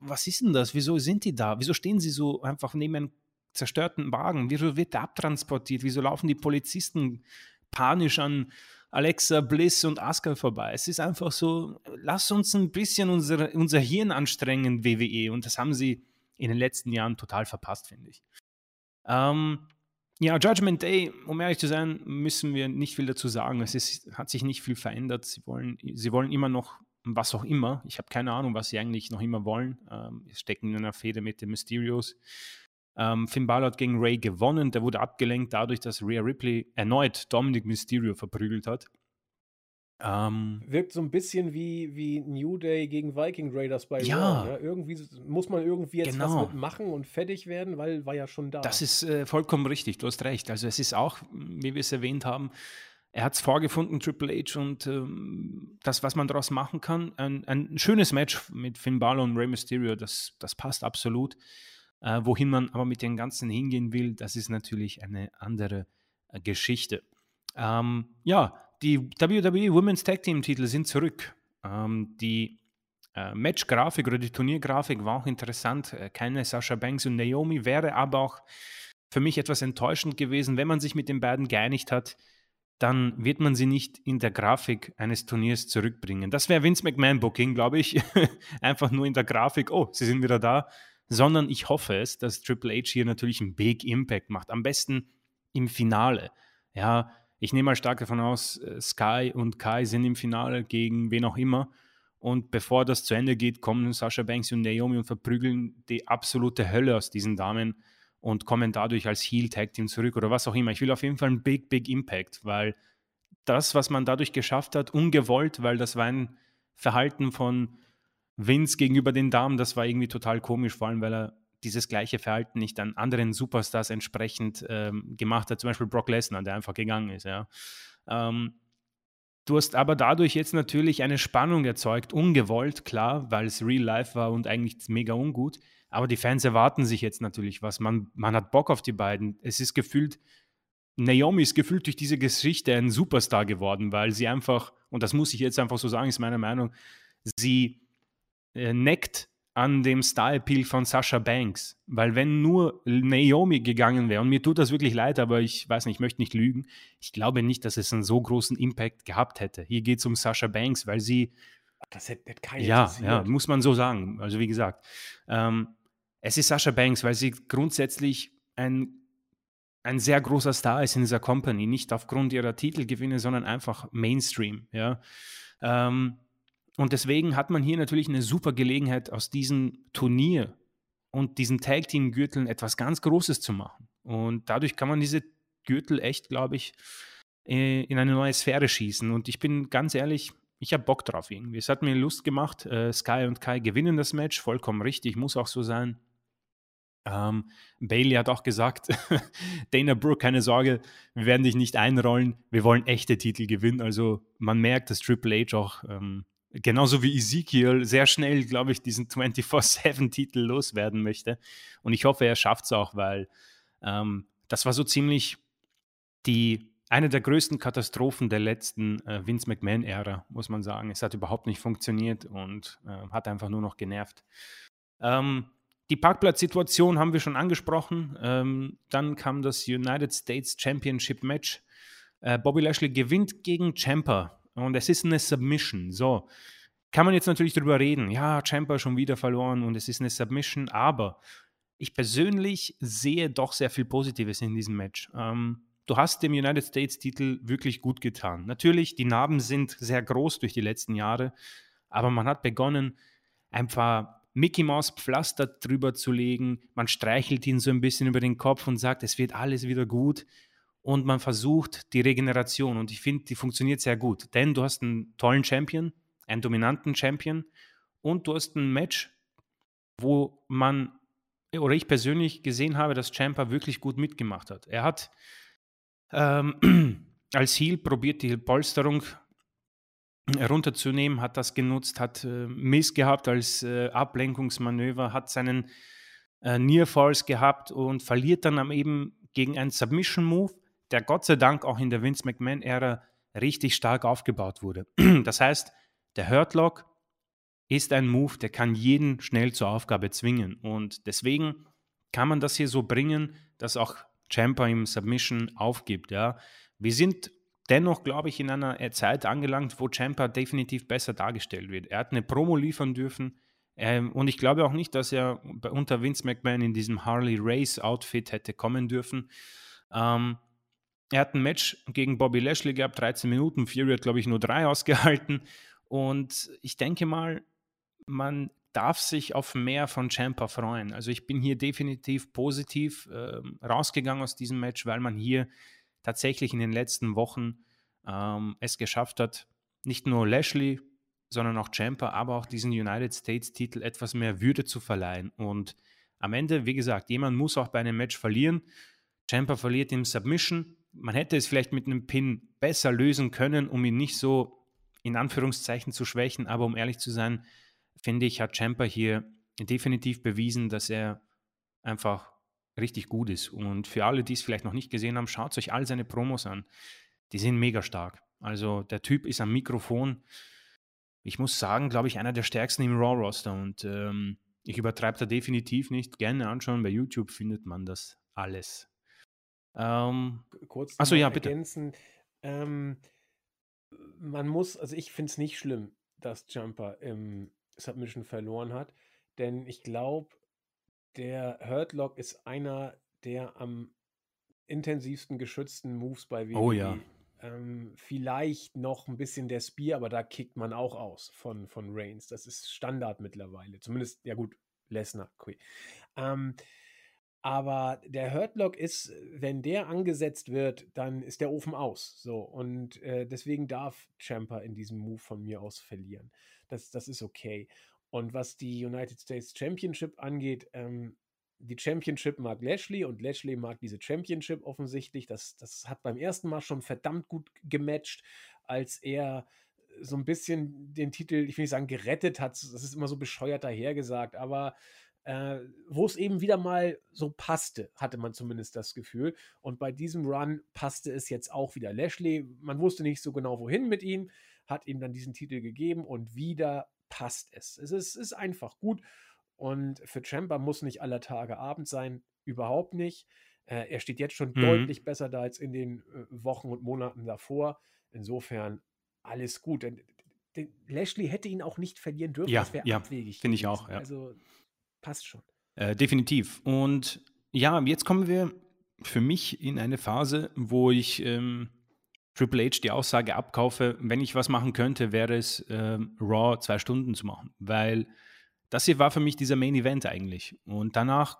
was ist denn das? Wieso sind die da? Wieso stehen sie so einfach neben einem zerstörten Wagen? Wieso wird der abtransportiert? Wieso laufen die Polizisten panisch an Alexa Bliss und Asuka vorbei. Es ist einfach so, lass uns ein bisschen unsere, unser Hirn anstrengen, WWE. Und das haben sie in den letzten Jahren total verpasst, finde ich. Ähm, ja, Judgment Day, um ehrlich zu sein, müssen wir nicht viel dazu sagen. Es ist, hat sich nicht viel verändert. Sie wollen, sie wollen immer noch was auch immer. Ich habe keine Ahnung, was sie eigentlich noch immer wollen. Ähm, stecken in einer Fehde mit den Mysterios. Ähm, Finn Balor hat gegen Ray gewonnen. Der wurde abgelenkt dadurch, dass Rhea Ripley erneut Dominic Mysterio verprügelt hat. Ähm, Wirkt so ein bisschen wie, wie New Day gegen Viking Raiders bei ja, Raw. Ja? Irgendwie muss man irgendwie jetzt genau. was mitmachen und fertig werden, weil war ja schon da. Das ist äh, vollkommen richtig, du hast recht. Also es ist auch, wie wir es erwähnt haben, er hat es vorgefunden, Triple H, und ähm, das, was man daraus machen kann. Ein, ein schönes Match mit Finn Balor und Rey Mysterio, das, das passt absolut. Äh, wohin man aber mit den Ganzen hingehen will, das ist natürlich eine andere äh, Geschichte. Ähm, ja, die WWE Women's Tag Team Titel sind zurück. Ähm, die äh, Match-Grafik oder die Turniergrafik war auch interessant. Äh, keine Sasha Banks und Naomi wäre aber auch für mich etwas enttäuschend gewesen, wenn man sich mit den beiden geeinigt hat dann wird man sie nicht in der Grafik eines Turniers zurückbringen. Das wäre Vince McMahon Booking, glaube ich. Einfach nur in der Grafik, oh, sie sind wieder da sondern ich hoffe es, dass Triple H hier natürlich einen Big Impact macht. Am besten im Finale. Ja, ich nehme mal stark davon aus, äh, Sky und Kai sind im Finale gegen wen auch immer. Und bevor das zu Ende geht, kommen Sascha Banks und Naomi und verprügeln die absolute Hölle aus diesen Damen und kommen dadurch als Heel Tag Team zurück oder was auch immer. Ich will auf jeden Fall einen Big, Big Impact, weil das, was man dadurch geschafft hat, ungewollt, weil das war ein Verhalten von Vince gegenüber den Damen, das war irgendwie total komisch, vor allem weil er dieses gleiche Verhalten nicht an anderen Superstars entsprechend ähm, gemacht hat, zum Beispiel Brock Lesnar, der einfach gegangen ist. Ja. Ähm, du hast aber dadurch jetzt natürlich eine Spannung erzeugt, ungewollt, klar, weil es Real Life war und eigentlich mega ungut. Aber die Fans erwarten sich jetzt natürlich was. Man, man hat Bock auf die beiden. Es ist gefühlt, Naomi ist gefühlt durch diese Geschichte ein Superstar geworden, weil sie einfach, und das muss ich jetzt einfach so sagen, ist meine Meinung, sie neckt an dem Star-Appeal von Sasha Banks. Weil wenn nur Naomi gegangen wäre, und mir tut das wirklich leid, aber ich weiß nicht, ich möchte nicht lügen, ich glaube nicht, dass es einen so großen Impact gehabt hätte. Hier geht es um Sasha Banks, weil sie. Das hätte, hätte keiner Ja, ja, muss man so sagen. Also wie gesagt, ähm, es ist Sasha Banks, weil sie grundsätzlich ein, ein sehr großer Star ist in dieser Company. Nicht aufgrund ihrer Titelgewinne, sondern einfach Mainstream. Ja. Ähm, und deswegen hat man hier natürlich eine super Gelegenheit, aus diesem Turnier und diesen Tag Team Gürteln etwas ganz Großes zu machen. Und dadurch kann man diese Gürtel echt, glaube ich, äh, in eine neue Sphäre schießen. Und ich bin ganz ehrlich, ich habe Bock drauf irgendwie. Es hat mir Lust gemacht. Äh, Sky und Kai gewinnen das Match, vollkommen richtig, muss auch so sein. Ähm, Bailey hat auch gesagt, Dana Brooke, keine Sorge, wir werden dich nicht einrollen, wir wollen echte Titel gewinnen. Also man merkt, dass Triple H auch ähm, genauso wie Ezekiel sehr schnell, glaube ich, diesen 24-7-Titel loswerden möchte. Und ich hoffe, er schafft es auch, weil ähm, das war so ziemlich die eine der größten Katastrophen der letzten äh, Vince McMahon-Ära, muss man sagen. Es hat überhaupt nicht funktioniert und äh, hat einfach nur noch genervt. Ähm, die Parkplatzsituation haben wir schon angesprochen. Ähm, dann kam das United States Championship Match. Äh, Bobby Lashley gewinnt gegen Champa und es ist eine Submission. So, kann man jetzt natürlich darüber reden. Ja, Champa schon wieder verloren und es ist eine Submission, aber ich persönlich sehe doch sehr viel Positives in diesem Match. Ähm, du hast dem United States-Titel wirklich gut getan. Natürlich, die Narben sind sehr groß durch die letzten Jahre, aber man hat begonnen, einfach Mickey Mouse Pflaster drüber zu legen. Man streichelt ihn so ein bisschen über den Kopf und sagt, es wird alles wieder gut und man versucht die Regeneration. Und ich finde, die funktioniert sehr gut, denn du hast einen tollen Champion, einen dominanten Champion und du hast ein Match, wo man oder ich persönlich gesehen habe, dass Champa wirklich gut mitgemacht hat. Er hat ähm, als Heel probiert, die Polsterung runterzunehmen, hat das genutzt, hat äh, Miss gehabt als äh, Ablenkungsmanöver, hat seinen äh, Near Falls gehabt und verliert dann eben gegen einen Submission Move, der Gott sei Dank auch in der Vince McMahon-Ära richtig stark aufgebaut wurde. Das heißt, der Hurtlock ist ein Move, der kann jeden schnell zur Aufgabe zwingen. Und deswegen kann man das hier so bringen, dass auch Champa im Submission aufgibt. Ja. Wir sind dennoch, glaube ich, in einer Zeit angelangt, wo Champa definitiv besser dargestellt wird. Er hat eine Promo liefern dürfen. Ähm, und ich glaube auch nicht, dass er unter Vince McMahon in diesem Harley Race Outfit hätte kommen dürfen. Ähm, er hat ein Match gegen Bobby Lashley gehabt, 13 Minuten. Fury hat, glaube ich, nur drei ausgehalten. Und ich denke mal, man darf sich auf mehr von Champa freuen. Also ich bin hier definitiv positiv äh, rausgegangen aus diesem Match, weil man hier tatsächlich in den letzten Wochen ähm, es geschafft hat, nicht nur Lashley, sondern auch Champa, aber auch diesen United States-Titel etwas mehr Würde zu verleihen. Und am Ende, wie gesagt, jemand muss auch bei einem Match verlieren. Champa verliert im Submission, man hätte es vielleicht mit einem Pin besser lösen können, um ihn nicht so in Anführungszeichen zu schwächen. Aber um ehrlich zu sein, finde ich, hat Champa hier definitiv bewiesen, dass er einfach richtig gut ist. Und für alle, die es vielleicht noch nicht gesehen haben, schaut euch all seine Promos an. Die sind mega stark. Also der Typ ist am Mikrofon, ich muss sagen, glaube ich, einer der stärksten im Raw-Roster. Und ähm, ich übertreibe da definitiv nicht. Gerne anschauen, bei YouTube findet man das alles. Ähm, Kurz achso, ja, bitte. Ergänzen. Ähm, man muss, also ich finde es nicht schlimm, dass Jumper im Submission verloren hat, denn ich glaube, der Hurtlock ist einer der am intensivsten geschützten Moves bei WWE. Oh ja. Ähm, vielleicht noch ein bisschen der Spear, aber da kickt man auch aus von, von Reigns. Das ist Standard mittlerweile. Zumindest, ja gut, Lesnar. Okay. Ähm, aber der Hurtlock ist, wenn der angesetzt wird, dann ist der Ofen aus. So. Und äh, deswegen darf Champa in diesem Move von mir aus verlieren. Das, das ist okay. Und was die United States Championship angeht, ähm, die Championship mag Lashley und Lashley mag diese Championship offensichtlich. Das, das hat beim ersten Mal schon verdammt gut gematcht, als er so ein bisschen den Titel, ich will nicht sagen gerettet hat, das ist immer so bescheuert dahergesagt, aber äh, wo es eben wieder mal so passte, hatte man zumindest das Gefühl. Und bei diesem Run passte es jetzt auch wieder. Lashley, man wusste nicht so genau, wohin mit ihm, hat ihm dann diesen Titel gegeben und wieder passt es. Es ist, ist einfach gut. Und für Champa muss nicht aller Tage Abend sein, überhaupt nicht. Äh, er steht jetzt schon mhm. deutlich besser da als in den äh, Wochen und Monaten davor. Insofern alles gut. Denn, Lashley hätte ihn auch nicht verlieren dürfen. Ja, das wäre ja, abwegig. Finde ich auch. Ja. Also passt schon. Äh, definitiv. Und ja, jetzt kommen wir für mich in eine Phase, wo ich ähm, Triple H die Aussage abkaufe, wenn ich was machen könnte, wäre es ähm, Raw zwei Stunden zu machen, weil das hier war für mich dieser Main Event eigentlich. Und danach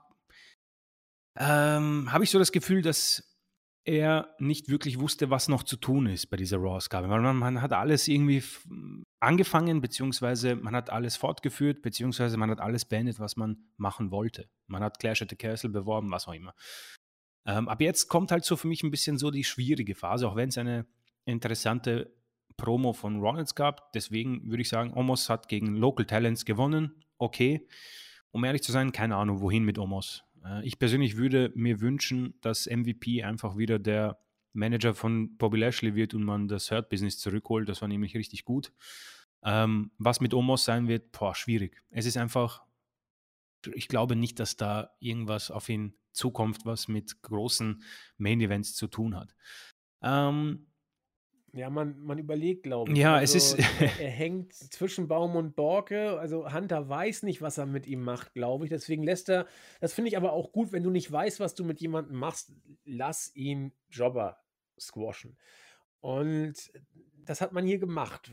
ähm, habe ich so das Gefühl, dass er nicht wirklich wusste, was noch zu tun ist bei dieser Raw-Ausgabe. Man, man, hat alles irgendwie angefangen, beziehungsweise man hat alles fortgeführt, beziehungsweise man hat alles beendet, was man machen wollte. Man hat Clash at the Castle beworben, was auch immer. Ähm, aber jetzt kommt halt so für mich ein bisschen so die schwierige Phase, auch wenn es eine interessante Promo von Rollins gab. Deswegen würde ich sagen, Omos hat gegen Local Talents gewonnen okay. Um ehrlich zu sein, keine Ahnung, wohin mit Omos. Äh, ich persönlich würde mir wünschen, dass MVP einfach wieder der Manager von Bobby Lashley wird und man das Hurt-Business zurückholt. Das war nämlich richtig gut. Ähm, was mit Omos sein wird, boah, schwierig. Es ist einfach, ich glaube nicht, dass da irgendwas auf ihn zukommt, was mit großen Main-Events zu tun hat. Ähm, ja, man, man überlegt, glaube ich. Ja, also, es ist. er, er, hängt zwischen Baum und Borke. Also Hunter weiß nicht, was er mit ihm macht, glaube ich. Deswegen lässt er. Das finde ich aber auch gut, wenn du nicht weißt, was du mit jemandem machst, lass ihn Jobber squashen. Und das hat man hier gemacht.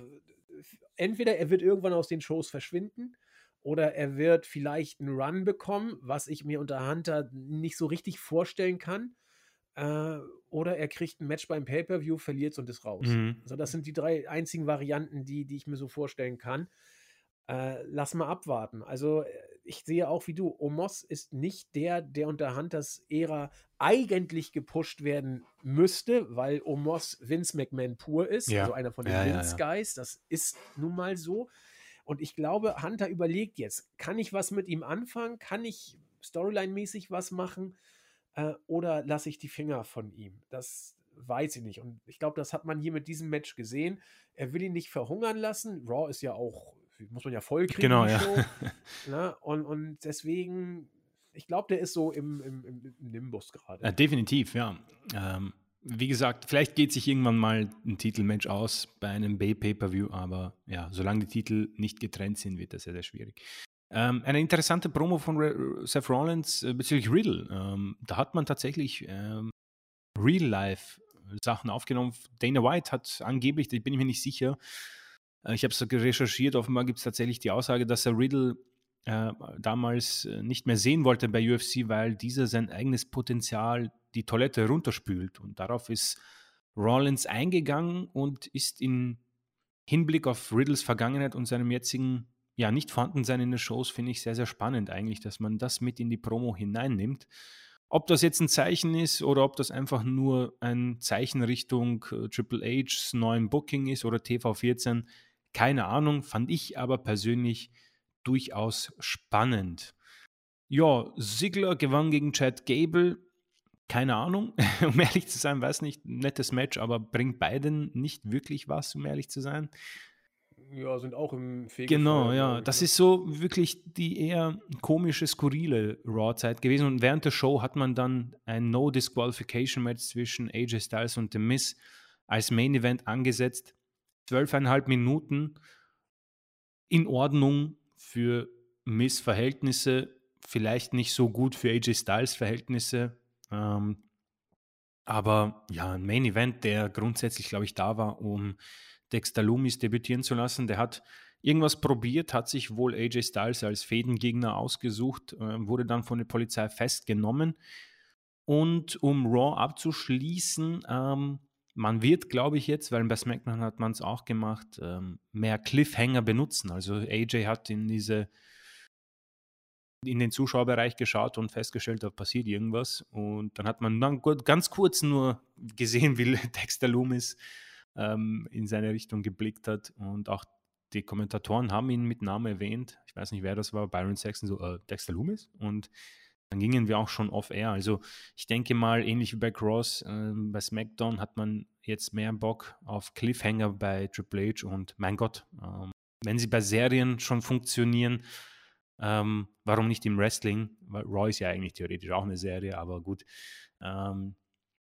Entweder er wird irgendwann aus den Shows verschwinden oder er wird vielleicht einen Run bekommen, was ich mir unter Hunter nicht so richtig vorstellen kann. Äh, oder er kriegt ein Match beim Pay-Per-View, verliert es und ist raus. Mhm. Also das sind die drei einzigen Varianten, die, die ich mir so vorstellen kann. Äh, lass mal abwarten. Also äh, ich sehe auch wie du, Omos ist nicht der, der unter Hunters Ära eigentlich gepusht werden müsste, weil Omos Vince McMahon pur ist, ja. also einer von den ja, Vince ja, Guys. Das ist nun mal so. Und ich glaube, Hunter überlegt jetzt, kann ich was mit ihm anfangen? Kann ich Storyline-mäßig was machen? Äh, oder lasse ich die Finger von ihm? Das weiß ich nicht. Und ich glaube, das hat man hier mit diesem Match gesehen. Er will ihn nicht verhungern lassen. Raw ist ja auch, muss man ja voll kriegen. Genau, ja. Ne? Und, und deswegen, ich glaube, der ist so im, im, im Nimbus gerade. Ja, definitiv, ja. Ähm, wie gesagt, vielleicht geht sich irgendwann mal ein Titelmatch aus bei einem Bay-Pay-Per-View, aber ja, solange die Titel nicht getrennt sind, wird das sehr, sehr schwierig. Ähm, eine interessante Promo von Re Seth Rollins äh, bezüglich Riddle. Ähm, da hat man tatsächlich ähm, Real-Life-Sachen aufgenommen. Dana White hat angeblich, da bin ich mir nicht sicher, äh, ich habe es recherchiert, offenbar gibt es tatsächlich die Aussage, dass er Riddle äh, damals äh, nicht mehr sehen wollte bei UFC, weil dieser sein eigenes Potenzial die Toilette runterspült. Und darauf ist Rollins eingegangen und ist in Hinblick auf Riddles Vergangenheit und seinem jetzigen ja, nicht vorhanden sein in den Shows finde ich sehr, sehr spannend eigentlich, dass man das mit in die Promo hineinnimmt. Ob das jetzt ein Zeichen ist oder ob das einfach nur ein Zeichen Richtung äh, Triple H's neuen Booking ist oder TV14, keine Ahnung, fand ich aber persönlich durchaus spannend. Ja, Ziggler gewann gegen Chad Gable. Keine Ahnung, um ehrlich zu sein, weiß nicht, nettes Match, aber bringt beiden nicht wirklich was, um ehrlich zu sein ja, sind auch im Fegefeuer. Genau, ja. Das ne? ist so wirklich die eher komische, skurrile Raw-Zeit gewesen. Und während der Show hat man dann ein No-Disqualification-Match zwischen AJ Styles und The Miz als Main-Event angesetzt. Zwölfeinhalb Minuten in Ordnung für Miz-Verhältnisse, vielleicht nicht so gut für AJ Styles Verhältnisse. Ähm, Aber ja, ein Main Event, der grundsätzlich, glaube ich, da war, um Dexter Loomis debütieren zu lassen. Der hat irgendwas probiert, hat sich wohl AJ Styles als Fädengegner ausgesucht, äh, wurde dann von der Polizei festgenommen. Und um Raw abzuschließen, ähm, man wird, glaube ich, jetzt, weil bei SmackDown hat man es auch gemacht, ähm, mehr Cliffhanger benutzen. Also AJ hat in diese in den Zuschauerbereich geschaut und festgestellt, da passiert irgendwas. Und dann hat man dann ganz kurz nur gesehen, wie Dexter Loomis ähm, in seine Richtung geblickt hat. Und auch die Kommentatoren haben ihn mit Namen erwähnt. Ich weiß nicht, wer das war, Byron Saxon, so äh, Dexter Loomis. Und dann gingen wir auch schon off-air. Also ich denke mal, ähnlich wie bei Cross, äh, bei SmackDown hat man jetzt mehr Bock auf Cliffhanger bei Triple H und mein Gott, ähm, wenn sie bei Serien schon funktionieren, ähm, warum nicht im Wrestling? Weil Raw ist ja eigentlich theoretisch auch eine Serie, aber gut. Ähm,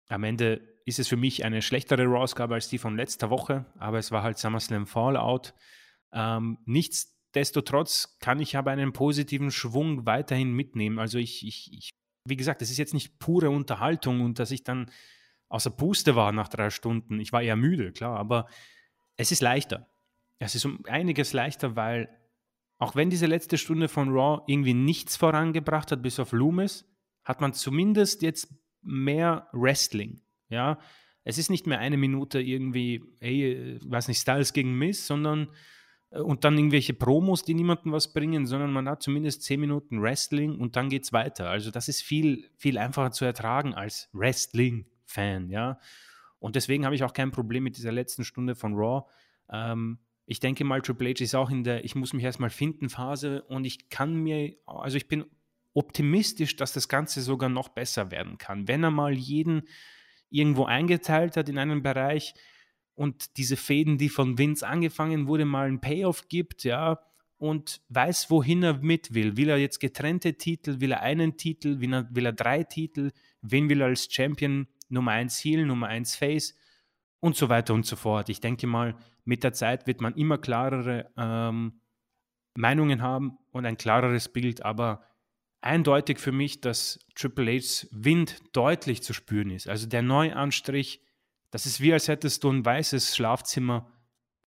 am Ende ist es für mich eine schlechtere Raw-Ausgabe als die von letzter Woche, aber es war halt SummerSlam Fallout. Ähm, nichtsdestotrotz kann ich aber einen positiven Schwung weiterhin mitnehmen. Also ich, ich, ich wie gesagt, es ist jetzt nicht pure Unterhaltung und dass ich dann außer Puste war nach drei Stunden. Ich war eher müde, klar, aber es ist leichter. Es ist um einiges leichter, weil auch wenn diese letzte Stunde von Raw irgendwie nichts vorangebracht hat, bis auf Loomis, hat man zumindest jetzt mehr Wrestling. Ja, es ist nicht mehr eine Minute irgendwie, hey, weiß nicht, Styles gegen Miss, sondern äh, und dann irgendwelche Promos, die niemandem was bringen, sondern man hat zumindest zehn Minuten Wrestling und dann geht's weiter. Also das ist viel, viel einfacher zu ertragen als Wrestling-Fan, ja. Und deswegen habe ich auch kein Problem mit dieser letzten Stunde von Raw. Ähm, ich denke mal, Triple H ist auch in der Ich muss mich erstmal finden Phase und ich kann mir, also ich bin optimistisch, dass das Ganze sogar noch besser werden kann. Wenn er mal jeden irgendwo eingeteilt hat in einen Bereich und diese Fäden, die von Vince angefangen wurde, mal einen Payoff gibt, ja, und weiß, wohin er mit will. Will er jetzt getrennte Titel, will er einen Titel, will er, will er drei Titel, wen will er als Champion Nummer 1 Heel, Nummer 1 Face und so weiter und so fort. Ich denke mal, mit der Zeit wird man immer klarere ähm, Meinungen haben und ein klareres Bild, aber eindeutig für mich, dass Triple H's Wind deutlich zu spüren ist. Also der Neuanstrich, das ist wie als hättest du ein weißes Schlafzimmer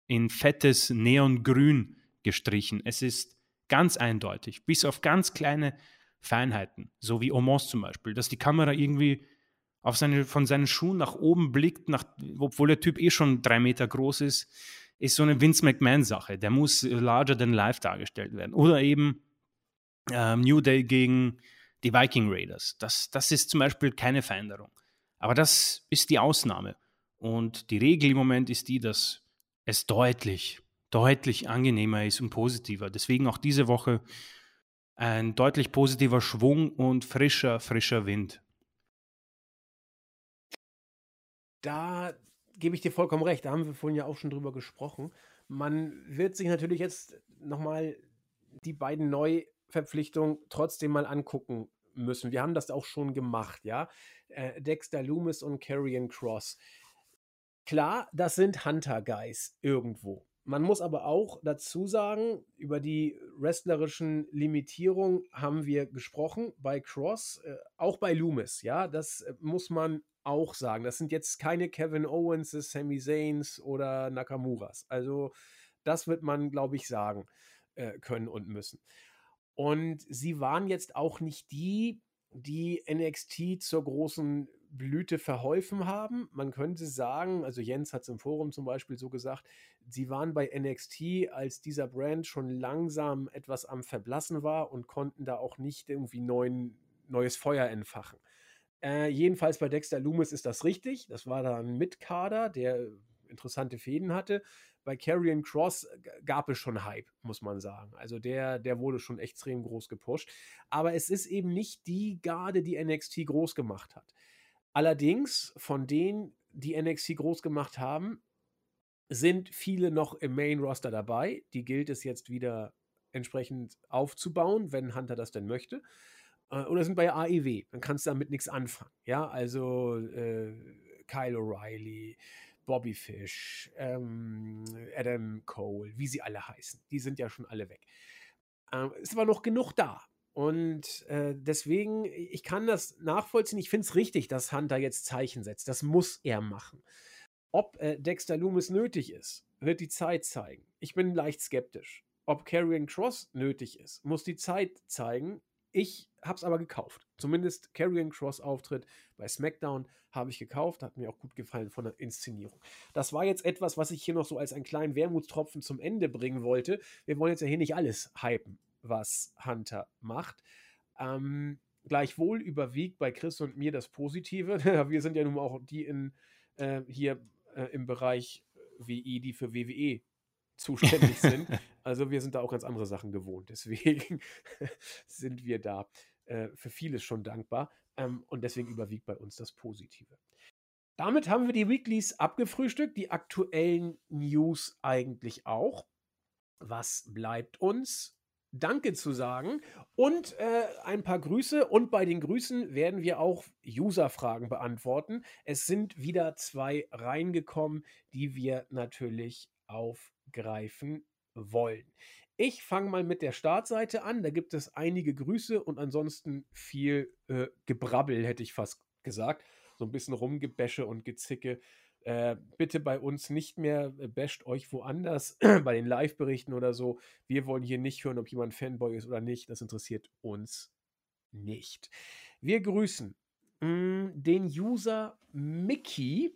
in fettes Neongrün gestrichen. Es ist ganz eindeutig, bis auf ganz kleine Feinheiten, so wie Omos zum Beispiel, dass die Kamera irgendwie auf seine, von seinen Schuhen nach oben blickt, nach, obwohl der Typ eh schon drei Meter groß ist, ist so eine Vince McMahon-Sache. Der muss larger than life dargestellt werden. Oder eben ähm, New Day gegen die Viking Raiders. Das, das ist zum Beispiel keine Veränderung. Aber das ist die Ausnahme. Und die Regel im Moment ist die, dass es deutlich, deutlich angenehmer ist und positiver. Deswegen auch diese Woche ein deutlich positiver Schwung und frischer, frischer Wind. Da gebe ich dir vollkommen recht. Da haben wir vorhin ja auch schon drüber gesprochen. Man wird sich natürlich jetzt nochmal die beiden Neuverpflichtungen trotzdem mal angucken müssen. Wir haben das auch schon gemacht, ja. Äh, Dexter Loomis und Carrion Cross. Klar, das sind Hunter-Guys irgendwo. Man muss aber auch dazu sagen, über die wrestlerischen Limitierungen haben wir gesprochen bei Cross, äh, auch bei Loomis, ja, das äh, muss man auch sagen. Das sind jetzt keine Kevin Owens, Sami Zayns oder Nakamuras. Also das wird man, glaube ich, sagen äh, können und müssen. Und sie waren jetzt auch nicht die, die NXT zur großen Blüte verholfen haben. Man könnte sagen, also Jens hat es im Forum zum Beispiel so gesagt, sie waren bei NXT, als dieser Brand schon langsam etwas am Verblassen war und konnten da auch nicht irgendwie neuen, neues Feuer entfachen. Äh, jedenfalls bei Dexter Loomis ist das richtig. Das war da ein Mitkader, der interessante Fäden hatte. Bei Carrion Cross gab es schon Hype, muss man sagen. Also der, der wurde schon extrem groß gepusht. Aber es ist eben nicht die Garde, die NXT groß gemacht hat. Allerdings, von denen, die NXT groß gemacht haben, sind viele noch im Main Roster dabei. Die gilt es jetzt wieder entsprechend aufzubauen, wenn Hunter das denn möchte. Äh, oder sind bei AEW. Dann kannst du damit nichts anfangen. Ja, also äh, Kyle O'Reilly, Bobby Fish, ähm, Adam Cole, wie sie alle heißen. Die sind ja schon alle weg. Ähm, ist aber noch genug da. Und äh, deswegen, ich kann das nachvollziehen. Ich finde es richtig, dass Hunter jetzt Zeichen setzt. Das muss er machen. Ob äh, Dexter Loomis nötig ist, wird die Zeit zeigen. Ich bin leicht skeptisch. Ob Karrion Cross nötig ist, muss die Zeit zeigen. Ich habe es aber gekauft. Zumindest Karrion Cross Auftritt bei SmackDown habe ich gekauft. Hat mir auch gut gefallen von der Inszenierung. Das war jetzt etwas, was ich hier noch so als einen kleinen Wermutstropfen zum Ende bringen wollte. Wir wollen jetzt ja hier nicht alles hypen was Hunter macht. Ähm, gleichwohl überwiegt bei Chris und mir das Positive. Wir sind ja nun auch die in, äh, hier äh, im Bereich WI, die für WWE zuständig sind. Also wir sind da auch ganz andere Sachen gewohnt. Deswegen sind wir da äh, für vieles schon dankbar. Ähm, und deswegen überwiegt bei uns das Positive. Damit haben wir die Weeklies abgefrühstückt, die aktuellen News eigentlich auch. Was bleibt uns? Danke zu sagen und äh, ein paar Grüße. Und bei den Grüßen werden wir auch User-Fragen beantworten. Es sind wieder zwei reingekommen, die wir natürlich aufgreifen wollen. Ich fange mal mit der Startseite an. Da gibt es einige Grüße und ansonsten viel äh, Gebrabbel, hätte ich fast gesagt. So ein bisschen Rumgebäsche und Gezicke äh, bitte bei uns nicht mehr äh, basht euch woanders bei den Live-Berichten oder so. Wir wollen hier nicht hören, ob jemand Fanboy ist oder nicht. Das interessiert uns nicht. Wir grüßen mh, hm, den User Mickey.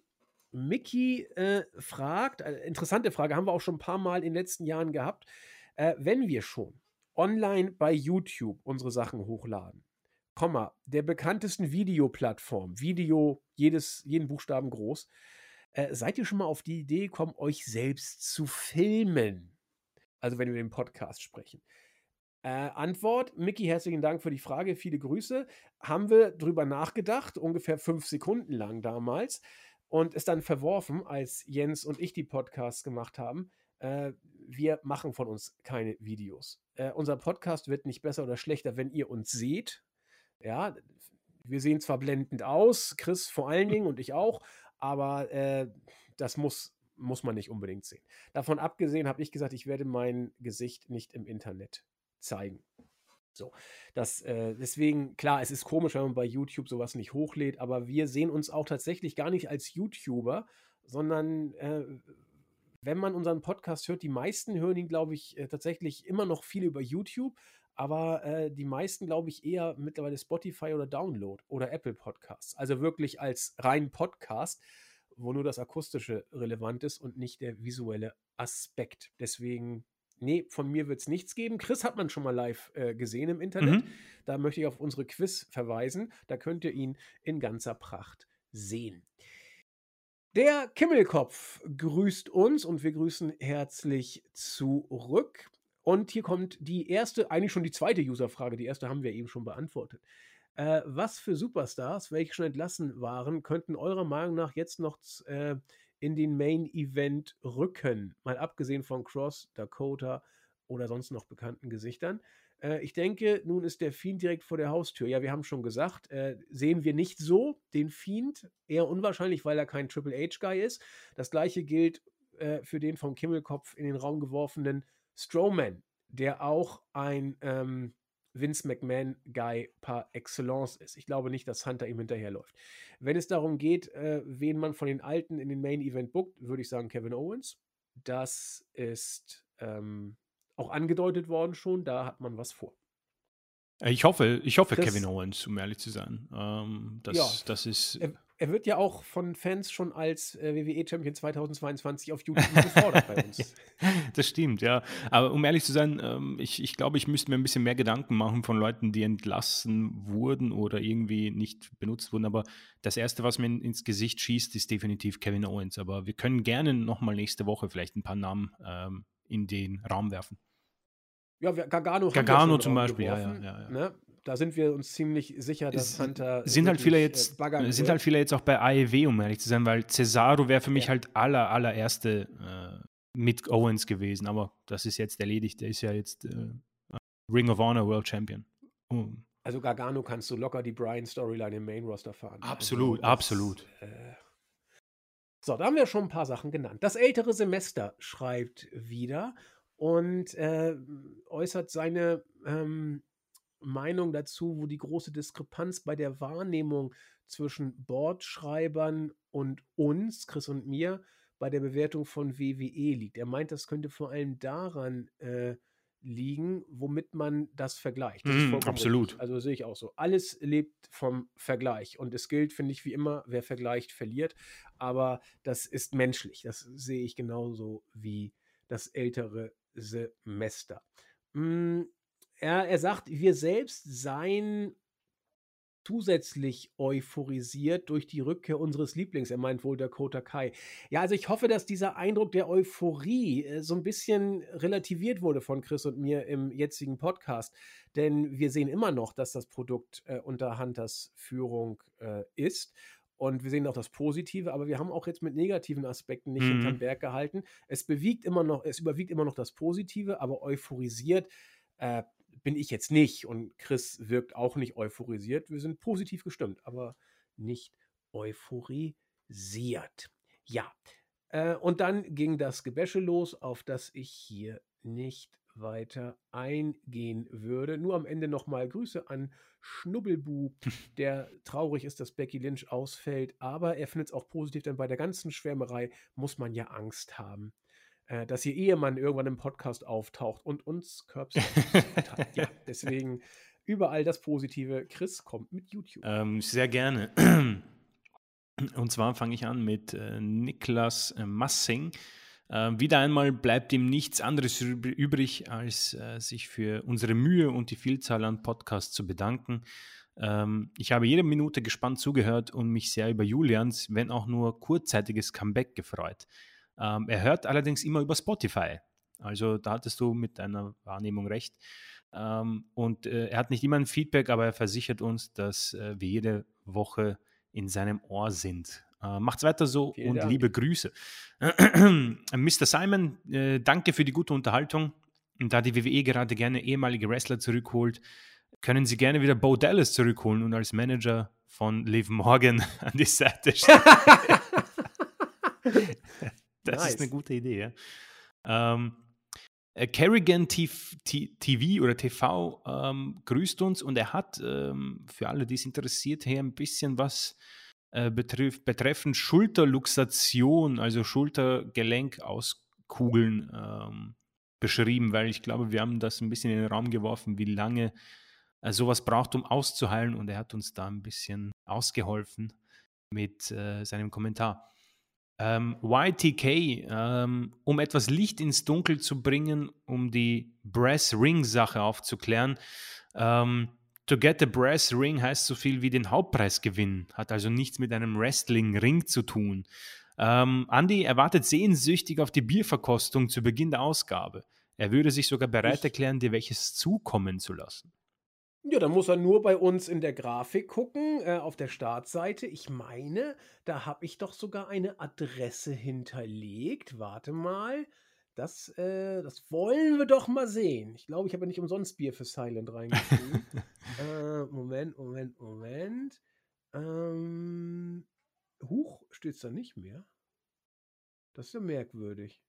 Mickey äh, fragt, äh, interessante Frage, haben wir auch schon ein paar Mal in den letzten Jahren gehabt. Äh, wenn wir schon online bei YouTube unsere Sachen hochladen, Komma, der bekanntesten Videoplattform, Video, jedes, jeden Buchstaben groß, äh, seid ihr schon mal auf die Idee gekommen, euch selbst zu filmen? Also wenn wir den Podcast sprechen. Äh, Antwort, Mickey, herzlichen Dank für die Frage, viele Grüße. Haben wir drüber nachgedacht, ungefähr fünf Sekunden lang damals, und es dann verworfen, als Jens und ich die Podcasts gemacht haben. Äh, wir machen von uns keine Videos. Äh, unser Podcast wird nicht besser oder schlechter, wenn ihr uns seht. Ja, wir sehen zwar blendend aus, Chris vor allen Dingen und ich auch, aber äh, das muss, muss man nicht unbedingt sehen. Davon abgesehen habe ich gesagt, ich werde mein Gesicht nicht im Internet zeigen. So, das, äh, deswegen, klar, es ist komisch, wenn man bei YouTube sowas nicht hochlädt, aber wir sehen uns auch tatsächlich gar nicht als YouTuber, sondern äh, wenn man unseren Podcast hört, die meisten hören ihn, glaube ich, äh, tatsächlich immer noch viel über YouTube, aber äh, die meisten, glaube ich, eher mittlerweile Spotify oder Download oder Apple Podcasts. Also wirklich als rein Podcast, wo nur das Akustische relevant ist und nicht der visuelle Aspekt. Deswegen, nee, von mir wird es nichts geben. Chris hat man schon mal live äh, gesehen im Internet. Mhm. Da möchte ich auf unsere Quiz verweisen. Da könnt ihr ihn in ganzer Pracht sehen. Der Kimmelkopf grüßt uns und wir grüßen herzlich zurück. Und hier kommt die erste, eigentlich schon die zweite User-Frage. Die erste haben wir eben schon beantwortet. Äh, was für Superstars, welche schon entlassen waren, könnten eurer Meinung nach jetzt noch äh, in den Main-Event rücken? Mal abgesehen von Cross, Dakota oder sonst noch bekannten Gesichtern. Äh, ich denke, nun ist der Fiend direkt vor der Haustür. Ja, wir haben schon gesagt, äh, sehen wir nicht so den Fiend. Eher unwahrscheinlich, weil er kein Triple H-Guy ist. Das gleiche gilt äh, für den vom Kimmelkopf in den Raum geworfenen Strowman, der auch ein ähm, Vince McMahon-Guy par excellence ist. Ich glaube nicht, dass Hunter ihm hinterherläuft. Wenn es darum geht, äh, wen man von den Alten in den Main Event bookt, würde ich sagen Kevin Owens. Das ist ähm, auch angedeutet worden schon, da hat man was vor. Ich hoffe, ich hoffe Kevin Owens, um ehrlich zu sein. Ähm, das, ja, das ist. Er, er, wird ja auch von Fans schon als äh, WWE-Champion 2022 auf YouTube gefordert bei uns. Das stimmt, ja. Aber um ehrlich zu sein, ähm, ich, ich glaube, ich müsste mir ein bisschen mehr Gedanken machen von Leuten, die entlassen wurden oder irgendwie nicht benutzt wurden. Aber das Erste, was mir ins Gesicht schießt, ist definitiv Kevin Owens. Aber wir können gerne nochmal nächste Woche vielleicht ein paar Namen ähm, in den Raum werfen. Ja, Gargano, Gargano zum Beispiel, ja, ja, ja, ne? Da sind wir uns ziemlich sicher, dass es Hunter. Sind halt viele jetzt, äh, sind halt viele jetzt auch bei AEW, um ehrlich zu sein, weil Cesaro wäre für mich halt aller, allererste äh, mit Owens gewesen, aber das ist jetzt erledigt. Der ist ja jetzt äh, Ring of Honor World Champion. Oh. Also Gargano kannst du locker die Brian-Storyline im Main-Roster fahren. Absolut, also, absolut. Äh, so, da haben wir schon ein paar Sachen genannt. Das ältere Semester schreibt wieder und äh, äußert seine ähm, Meinung dazu, wo die große Diskrepanz bei der Wahrnehmung zwischen Bordschreibern und uns, Chris und mir, bei der Bewertung von WWE liegt. Er meint, das könnte vor allem daran äh, liegen, womit man das vergleicht. Das mm, absolut. Richtig. Also sehe ich auch so. Alles lebt vom Vergleich. Und es gilt, finde ich, wie immer, wer vergleicht, verliert. Aber das ist menschlich. Das sehe ich genauso wie das ältere Semester. Mm, er, er sagt, wir selbst seien zusätzlich euphorisiert durch die Rückkehr unseres Lieblings. Er meint wohl Dakota Kai. Ja, also ich hoffe, dass dieser Eindruck der Euphorie äh, so ein bisschen relativiert wurde von Chris und mir im jetzigen Podcast. Denn wir sehen immer noch, dass das Produkt äh, unter Hunters Führung äh, ist. Und wir sehen auch das Positive, aber wir haben auch jetzt mit negativen Aspekten nicht mhm. hinterm Berg gehalten. Es bewegt immer noch, es überwiegt immer noch das Positive, aber euphorisiert äh, bin ich jetzt nicht und Chris wirkt auch nicht euphorisiert. Wir sind positiv gestimmt, aber nicht euphorisiert. Ja, äh, und dann ging das Gebäsche los, auf das ich hier nicht weiter eingehen würde. Nur am Ende nochmal Grüße an Schnubbelbu, der traurig ist, dass Becky Lynch ausfällt, aber er findet es auch positiv, denn bei der ganzen Schwärmerei muss man ja Angst haben äh, dass ihr Ehemann irgendwann im Podcast auftaucht und uns Curbs hat. Ja, deswegen überall das Positive. Chris kommt mit YouTube. Ähm, sehr gerne. Und zwar fange ich an mit äh, Niklas äh, Massing. Äh, wieder einmal bleibt ihm nichts anderes übrig, als äh, sich für unsere Mühe und die Vielzahl an Podcasts zu bedanken. Ähm, ich habe jede Minute gespannt zugehört und mich sehr über Julians, wenn auch nur kurzzeitiges Comeback gefreut. Ähm, er hört allerdings immer über Spotify. Also da hattest du mit deiner Wahrnehmung recht. Ähm, und äh, er hat nicht immer ein Feedback, aber er versichert uns, dass äh, wir jede Woche in seinem Ohr sind. Äh, macht's weiter so Vielen und Dank. liebe Grüße. Mr. Simon, äh, danke für die gute Unterhaltung. Und da die WWE gerade gerne ehemalige Wrestler zurückholt, können Sie gerne wieder Bo Dallas zurückholen und als Manager von Liv Morgan an die Seite stellen. Das nice. ist eine gute Idee, ja. Ähm, äh, Kerrigan TV oder TV ähm, grüßt uns und er hat ähm, für alle, die es interessiert, hier ein bisschen was äh, betreffend Schulterluxation, also Schultergelenk auskugeln ähm, beschrieben, weil ich glaube, wir haben das ein bisschen in den Raum geworfen, wie lange äh, sowas braucht, um auszuheilen und er hat uns da ein bisschen ausgeholfen mit äh, seinem Kommentar. Ähm, YTK, ähm, um etwas Licht ins Dunkel zu bringen, um die Brass Ring Sache aufzuklären. Ähm, to get the Brass Ring heißt so viel wie den Hauptpreis gewinnen, hat also nichts mit einem Wrestling-Ring zu tun. Ähm, Andy erwartet sehnsüchtig auf die Bierverkostung zu Beginn der Ausgabe. Er würde sich sogar bereit erklären, dir welches zukommen zu lassen. Ja, dann muss er nur bei uns in der Grafik gucken, äh, auf der Startseite. Ich meine, da habe ich doch sogar eine Adresse hinterlegt. Warte mal. Das, äh, das wollen wir doch mal sehen. Ich glaube, ich habe nicht umsonst Bier für Silent reingeschrieben. äh, Moment, Moment, Moment. Ähm, Huch, steht es da nicht mehr? Das ist ja merkwürdig.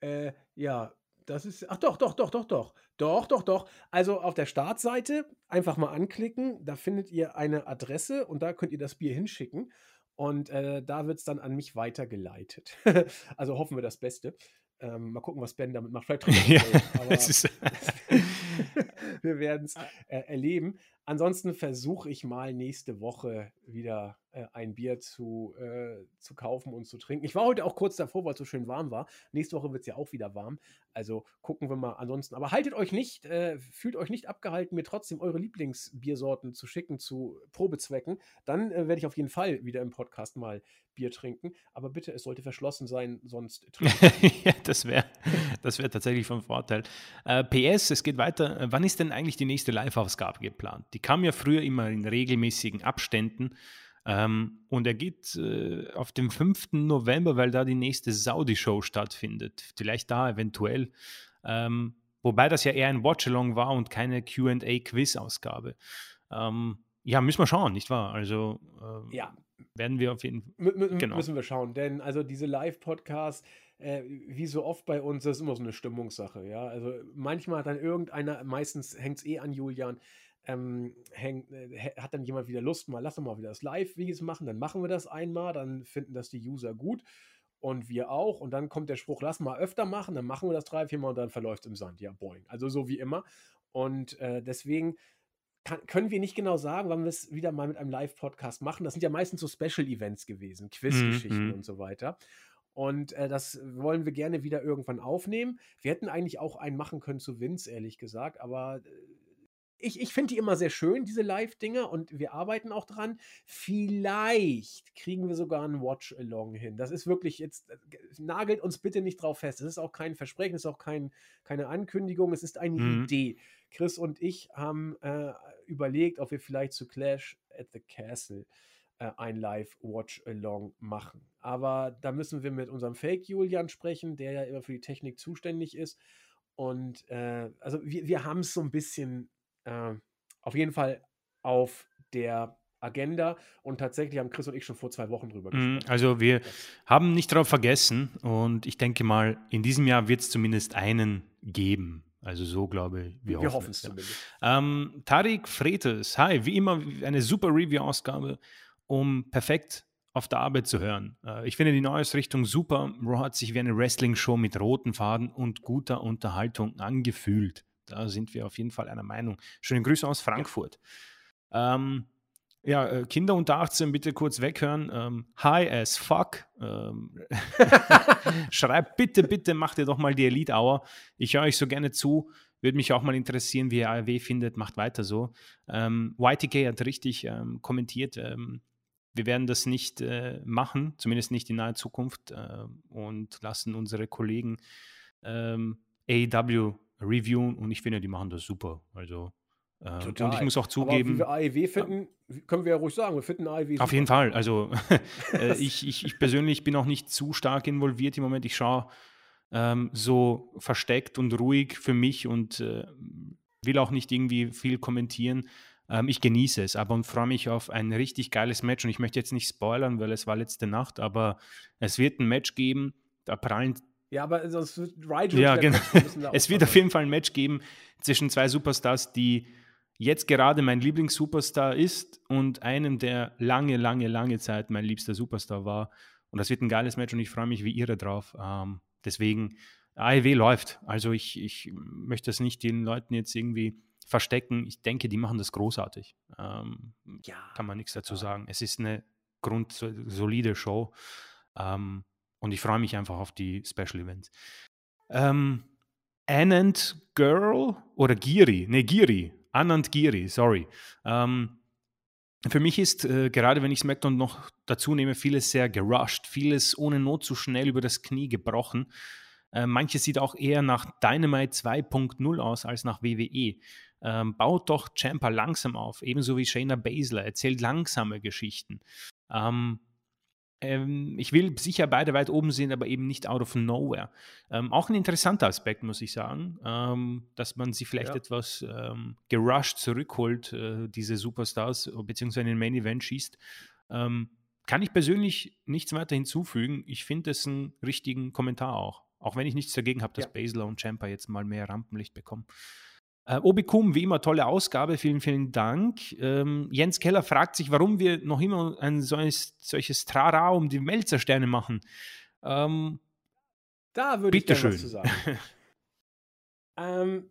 Äh, ja, das ist. Ach doch, doch, doch, doch, doch. Doch, doch, doch. Also auf der Startseite einfach mal anklicken. Da findet ihr eine Adresse und da könnt ihr das Bier hinschicken. Und äh, da wird es dann an mich weitergeleitet. also hoffen wir das Beste. Ähm, mal gucken, was Ben damit macht. Vielleicht ja, aber wir werden es äh, erleben. Ansonsten versuche ich mal nächste Woche wieder äh, ein Bier zu, äh, zu kaufen und zu trinken. Ich war heute auch kurz davor, weil es so schön warm war. Nächste Woche wird es ja auch wieder warm. Also gucken wir mal ansonsten. Aber haltet euch nicht, äh, fühlt euch nicht abgehalten, mir trotzdem eure Lieblingsbiersorten zu schicken zu Probezwecken. Dann äh, werde ich auf jeden Fall wieder im Podcast mal Bier trinken. Aber bitte, es sollte verschlossen sein, sonst ja, das wäre das wär tatsächlich von Vorteil. Äh, PS, es geht weiter. Wann ist denn eigentlich die nächste Live-Ausgabe geplant? Die kam ja früher immer in regelmäßigen Abständen. Ähm, und er geht äh, auf den 5. November, weil da die nächste Saudi-Show stattfindet. Vielleicht da eventuell. Ähm, wobei das ja eher ein Watchalong war und keine QA-Quiz-Ausgabe. Ähm, ja, müssen wir schauen, nicht wahr? Also äh, ja. werden wir auf jeden Fall. Genau. Müssen wir schauen, denn also diese Live-Podcasts, äh, wie so oft bei uns, das ist immer so eine Stimmungssache, ja. Also manchmal hat dann irgendeiner, meistens hängt es eh an Julian, ähm, häng, äh, hat dann jemand wieder Lust, mal lass doch mal wieder das Live-Videos machen, dann machen wir das einmal, dann finden das die User gut und wir auch. Und dann kommt der Spruch, lass mal öfter machen, dann machen wir das drei, vier Mal und dann verläuft es im Sand. Ja, boing. Also so wie immer. Und äh, deswegen kann, können wir nicht genau sagen, wann wir es wieder mal mit einem Live-Podcast machen. Das sind ja meistens so Special-Events gewesen, Quiz-Geschichten mhm. und so weiter. Und äh, das wollen wir gerne wieder irgendwann aufnehmen. Wir hätten eigentlich auch einen machen können zu Vince, ehrlich gesagt, aber äh, ich, ich finde die immer sehr schön, diese Live-Dinger, und wir arbeiten auch dran. Vielleicht kriegen wir sogar ein Watch-Along hin. Das ist wirklich jetzt, äh, nagelt uns bitte nicht drauf fest. Es ist auch kein Versprechen, es ist auch kein, keine Ankündigung, es ist eine mhm. Idee. Chris und ich haben äh, überlegt, ob wir vielleicht zu Clash at the Castle äh, ein Live-Watch-Along machen. Aber da müssen wir mit unserem Fake-Julian sprechen, der ja immer für die Technik zuständig ist. Und äh, also wir, wir haben es so ein bisschen äh, auf jeden Fall auf der Agenda und tatsächlich haben Chris und ich schon vor zwei Wochen drüber mhm, gesprochen. Also wir haben nicht darauf vergessen und ich denke mal, in diesem Jahr wird es zumindest einen geben. Also so glaube ich. Wir, wir hoffen es ja. zumindest. Ähm, Tarik Fretes, hi, wie immer eine super Review-Ausgabe, um perfekt auf der Arbeit zu hören. Äh, ich finde die Neuausrichtung super. Raw hat sich wie eine Wrestling-Show mit roten Faden und guter Unterhaltung angefühlt. Da sind wir auf jeden Fall einer Meinung. Schöne Grüße aus Frankfurt. Ja. Ähm, ja, äh, Kinder unter 18 bitte kurz weghören. Ähm, high as fuck. Ähm, schreibt bitte, bitte, macht ihr doch mal die Elite Hour. Ich höre euch so gerne zu. Würde mich auch mal interessieren, wie ihr ARW findet. Macht weiter so. Ähm, YTK hat richtig ähm, kommentiert. Ähm, wir werden das nicht äh, machen, zumindest nicht in naher Zukunft, äh, und lassen unsere Kollegen ähm, AEW reviewen und ich finde, die machen das super. Also äh, und ich muss auch zugeben. Aber wie wir AEW finden, können wir ja ruhig sagen, wir finden AEW super. Auf jeden Fall. Also äh, ich, ich, ich, persönlich bin auch nicht zu stark involviert im Moment. Ich schaue ähm, so versteckt und ruhig für mich und äh, will auch nicht irgendwie viel kommentieren. Ähm, ich genieße es aber und freue mich auf ein richtig geiles Match. Und ich möchte jetzt nicht spoilern, weil es war letzte Nacht, aber es wird ein Match geben. Da prallen ja, aber sonst wird Rigel Ja, genau. es wird auf jeden Fall ein Match geben zwischen zwei Superstars, die jetzt gerade mein Lieblings-Superstar ist und einem, der lange, lange, lange Zeit mein liebster Superstar war. Und das wird ein geiles Match und ich freue mich wie irre drauf. Ähm, deswegen, AEW läuft. Also ich, ich möchte das nicht den Leuten jetzt irgendwie verstecken. Ich denke, die machen das großartig. Ähm, ja. Kann man nichts dazu sagen. Es ist eine grundsolide Show. Ähm, und ich freue mich einfach auf die Special Events. Ähm, Anand Girl oder Giri, ne, Giri, Anand Giri, sorry. Ähm, für mich ist, äh, gerade wenn ich SmackDown noch dazu nehme, vieles sehr gerusht, vieles ohne Not zu schnell über das Knie gebrochen. Äh, manches sieht auch eher nach Dynamite 2.0 aus als nach WWE. Ähm, baut doch Champa langsam auf, ebenso wie Shayna Baszler, erzählt langsame Geschichten. Ähm, ähm, ich will sicher beide weit oben sehen, aber eben nicht out of nowhere. Ähm, auch ein interessanter Aspekt, muss ich sagen, ähm, dass man sie vielleicht ja. etwas ähm, gerusht zurückholt, äh, diese Superstars, beziehungsweise in den Main Event schießt. Ähm, kann ich persönlich nichts weiter hinzufügen. Ich finde es einen richtigen Kommentar auch. Auch wenn ich nichts dagegen habe, dass ja. Basler und Champa jetzt mal mehr Rampenlicht bekommen. Äh, Obikum, wie immer, tolle Ausgabe. Vielen, vielen Dank. Ähm, Jens Keller fragt sich, warum wir noch immer ein solches, solches Trara um die Melzersterne machen. Ähm, da würde ich gerne schön. was zu sagen. ähm,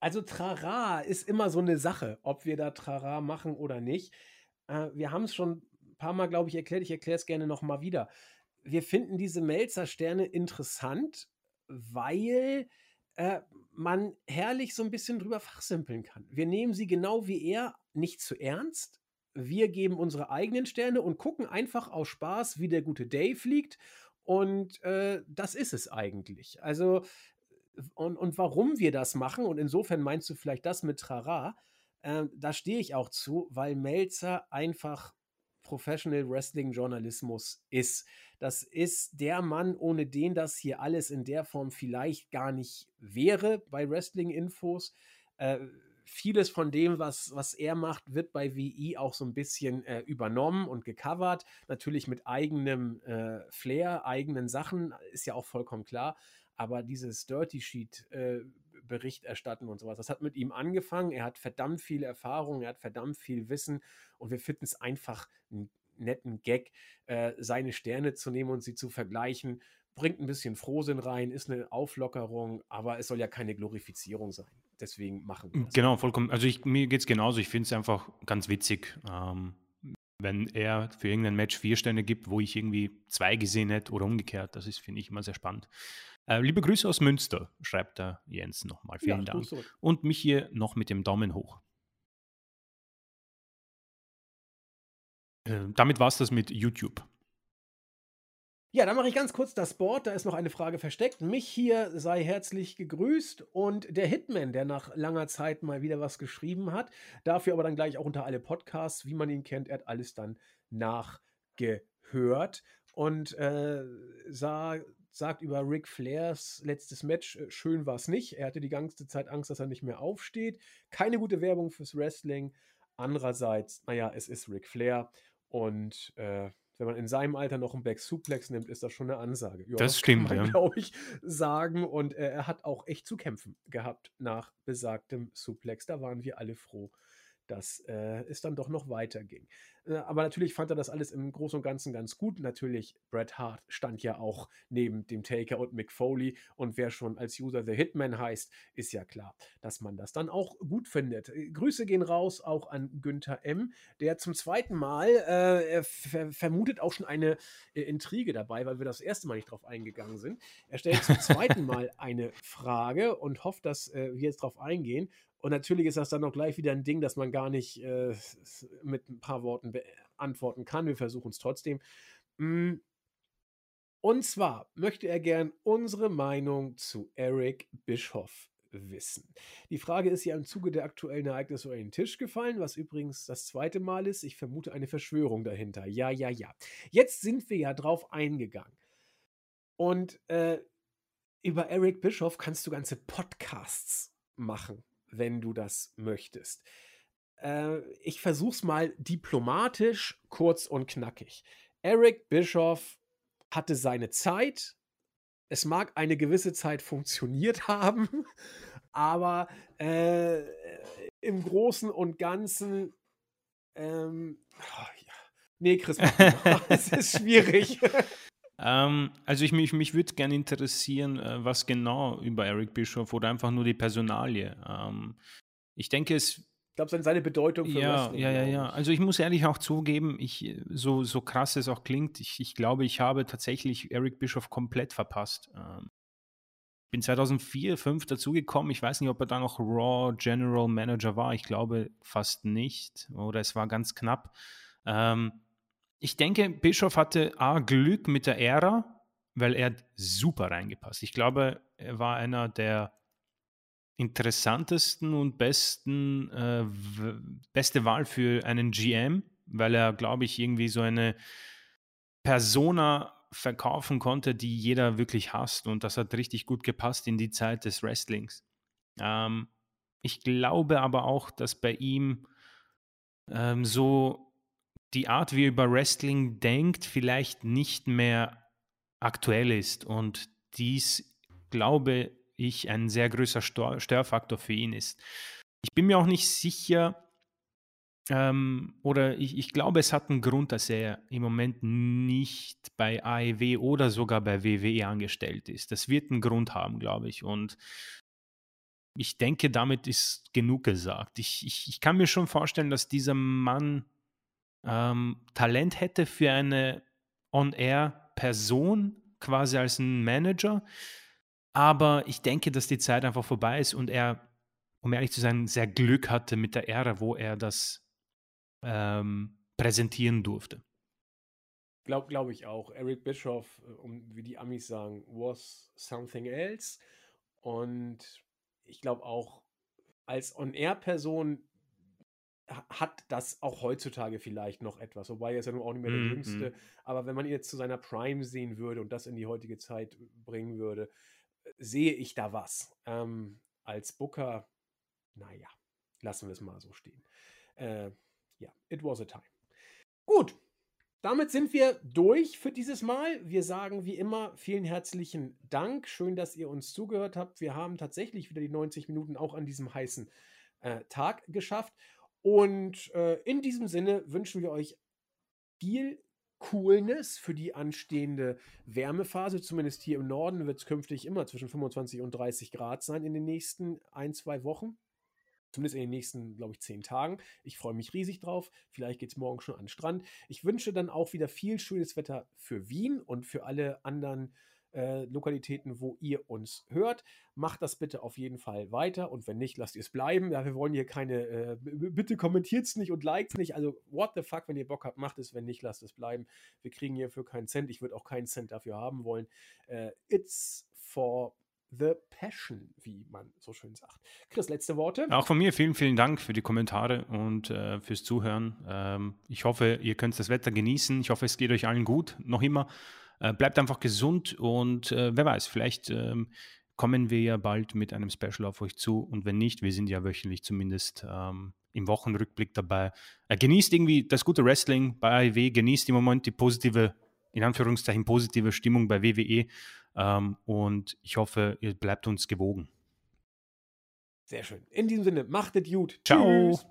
also Trara ist immer so eine Sache, ob wir da Trara machen oder nicht. Äh, wir haben es schon ein paar Mal, glaube ich, erklärt. Ich erkläre es gerne noch mal wieder. Wir finden diese Melzersterne interessant, weil äh, man herrlich so ein bisschen drüber fachsimpeln kann. Wir nehmen sie genau wie er nicht zu ernst. Wir geben unsere eigenen Sterne und gucken einfach aus Spaß, wie der gute Dave liegt. Und äh, das ist es eigentlich. Also, und, und warum wir das machen, und insofern meinst du vielleicht das mit Trara, äh, da stehe ich auch zu, weil Melzer einfach Professional Wrestling Journalismus ist. Das ist der Mann, ohne den das hier alles in der Form vielleicht gar nicht wäre bei Wrestling Infos. Äh, vieles von dem, was, was er macht, wird bei WI auch so ein bisschen äh, übernommen und gecovert. Natürlich mit eigenem äh, Flair, eigenen Sachen, ist ja auch vollkommen klar. Aber dieses Dirty Sheet äh, Bericht erstatten und sowas, das hat mit ihm angefangen. Er hat verdammt viel Erfahrung, er hat verdammt viel Wissen und wir finden es einfach einen netten Gag, äh, seine Sterne zu nehmen und sie zu vergleichen. Bringt ein bisschen Frohsinn rein, ist eine Auflockerung, aber es soll ja keine Glorifizierung sein deswegen machen wir das. Genau, vollkommen. Also ich, mir geht es genauso. Ich finde es einfach ganz witzig, ähm, wenn er für irgendein Match vier Sterne gibt, wo ich irgendwie zwei gesehen hätte oder umgekehrt. Das ist, finde ich, immer sehr spannend. Äh, liebe Grüße aus Münster, schreibt der Jens nochmal. Vielen ja, Dank. Und mich hier noch mit dem Daumen hoch. Äh, damit war es das mit YouTube. Ja, dann mache ich ganz kurz das Board. Da ist noch eine Frage versteckt. Mich hier sei herzlich gegrüßt und der Hitman, der nach langer Zeit mal wieder was geschrieben hat. Dafür aber dann gleich auch unter alle Podcasts, wie man ihn kennt. Er hat alles dann nachgehört und äh, sah, sagt über Ric Flairs letztes Match, äh, schön war es nicht. Er hatte die ganze Zeit Angst, dass er nicht mehr aufsteht. Keine gute Werbung fürs Wrestling. Andererseits, naja, es ist Ric Flair und äh, wenn man in seinem Alter noch einen Back Suplex nimmt, ist das schon eine Ansage. Ja, das, stimmt, ja. glaube ich, sagen. Und äh, er hat auch echt zu kämpfen gehabt nach besagtem Suplex. Da waren wir alle froh, dass äh, es dann doch noch weiterging. Äh, aber natürlich fand er das alles im Großen und Ganzen ganz gut. Natürlich, Bret Hart stand ja auch neben dem Taker und Mick Foley. Und wer schon als User The Hitman heißt, ist ja klar, dass man das dann auch gut findet. Äh, Grüße gehen raus auch an Günther M., der zum zweiten Mal äh, ver vermutet auch schon eine äh, Intrige dabei, weil wir das erste Mal nicht drauf eingegangen sind. Er stellt zum zweiten Mal eine Frage und hofft, dass wir jetzt drauf eingehen. Und natürlich ist das dann auch gleich wieder ein Ding, das man gar nicht äh, mit ein paar Worten beantworten kann. Wir versuchen es trotzdem. Hm. Und zwar möchte er gern unsere Meinung zu Eric Bischoff wissen. Die Frage ist ja im Zuge der aktuellen Ereignisse über den Tisch gefallen, was übrigens das zweite Mal ist. Ich vermute eine Verschwörung dahinter. Ja, ja, ja. Jetzt sind wir ja drauf eingegangen. Und äh, über Eric Bischoff kannst du ganze Podcasts machen wenn du das möchtest. Äh, ich versuch's mal diplomatisch, kurz und knackig. Eric Bischoff hatte seine Zeit. Es mag eine gewisse Zeit funktioniert haben, aber äh, im Großen und Ganzen. Ähm, oh, ja. Nee, Chris, es ist schwierig. Ähm, also ich, mich, mich würde gerne interessieren, äh, was genau über Eric Bischoff oder einfach nur die Personalie. Ähm, ich denke, es ich glaube, seine Bedeutung für ja, Wrestling. Ja, ja, ja. Also ich muss ehrlich auch zugeben, ich, so, so krass es auch klingt, ich, ich glaube, ich habe tatsächlich Eric Bischoff komplett verpasst. Ähm, bin 2004, 2005 dazugekommen. Ich weiß nicht, ob er da noch Raw General Manager war. Ich glaube fast nicht. Oder es war ganz knapp. Ähm, ich denke, Bischof hatte A, Glück mit der Ära, weil er super reingepasst. Ich glaube, er war einer der interessantesten und besten, äh, beste Wahl für einen GM, weil er, glaube ich, irgendwie so eine Persona verkaufen konnte, die jeder wirklich hasst. Und das hat richtig gut gepasst in die Zeit des Wrestlings. Ähm, ich glaube aber auch, dass bei ihm ähm, so die Art, wie er über Wrestling denkt, vielleicht nicht mehr aktuell ist. Und dies, glaube ich, ein sehr größer Störfaktor für ihn ist. Ich bin mir auch nicht sicher, ähm, oder ich, ich, glaube, es hat einen Grund, dass er im Moment nicht bei AEW oder sogar bei WWE angestellt ist. Das wird einen Grund haben, glaube ich. Und ich denke, damit ist genug gesagt. Ich, ich, ich kann mir schon vorstellen, dass dieser Mann ähm, Talent hätte für eine On-Air-Person, quasi als ein Manager. Aber ich denke, dass die Zeit einfach vorbei ist und er, um ehrlich zu sein, sehr Glück hatte mit der Ära, wo er das ähm, präsentieren durfte. Glaube glaub ich auch. Eric Bischoff, äh, um, wie die Amis sagen, was something else. Und ich glaube auch, als On-Air-Person hat das auch heutzutage vielleicht noch etwas, wobei er ist ja nun auch nicht mehr der mm, Jüngste. Mm. Aber wenn man ihn jetzt zu seiner Prime sehen würde und das in die heutige Zeit bringen würde, sehe ich da was. Ähm, als Booker, naja, Lassen wir es mal so stehen. Äh, ja, it was a time. Gut, damit sind wir durch für dieses Mal. Wir sagen wie immer vielen herzlichen Dank. Schön, dass ihr uns zugehört habt. Wir haben tatsächlich wieder die 90 Minuten auch an diesem heißen äh, Tag geschafft. Und äh, in diesem Sinne wünschen wir euch viel Coolness für die anstehende Wärmephase. Zumindest hier im Norden wird es künftig immer zwischen 25 und 30 Grad sein in den nächsten ein, zwei Wochen. Zumindest in den nächsten, glaube ich, zehn Tagen. Ich freue mich riesig drauf. Vielleicht geht es morgen schon an den Strand. Ich wünsche dann auch wieder viel schönes Wetter für Wien und für alle anderen äh, Lokalitäten, wo ihr uns hört. Macht das bitte auf jeden Fall weiter und wenn nicht, lasst ihr es bleiben. Ja, wir wollen hier keine, äh, bitte kommentiert es nicht und liked es nicht. Also, what the fuck, wenn ihr Bock habt, macht es. Wenn nicht, lasst es bleiben. Wir kriegen hierfür keinen Cent. Ich würde auch keinen Cent dafür haben wollen. Äh, it's for The Passion, wie man so schön sagt. Chris, letzte Worte. Auch von mir vielen, vielen Dank für die Kommentare und äh, fürs Zuhören. Ähm, ich hoffe, ihr könnt das Wetter genießen. Ich hoffe, es geht euch allen gut, noch immer. Äh, bleibt einfach gesund und äh, wer weiß, vielleicht ähm, kommen wir ja bald mit einem Special auf euch zu und wenn nicht, wir sind ja wöchentlich zumindest ähm, im Wochenrückblick dabei. Äh, genießt irgendwie das gute Wrestling bei AEW, genießt im Moment die positive, in Anführungszeichen positive Stimmung bei WWE ähm, und ich hoffe, ihr bleibt uns gewogen. Sehr schön. In diesem Sinne, macht es gut. Ciao. Tschüss.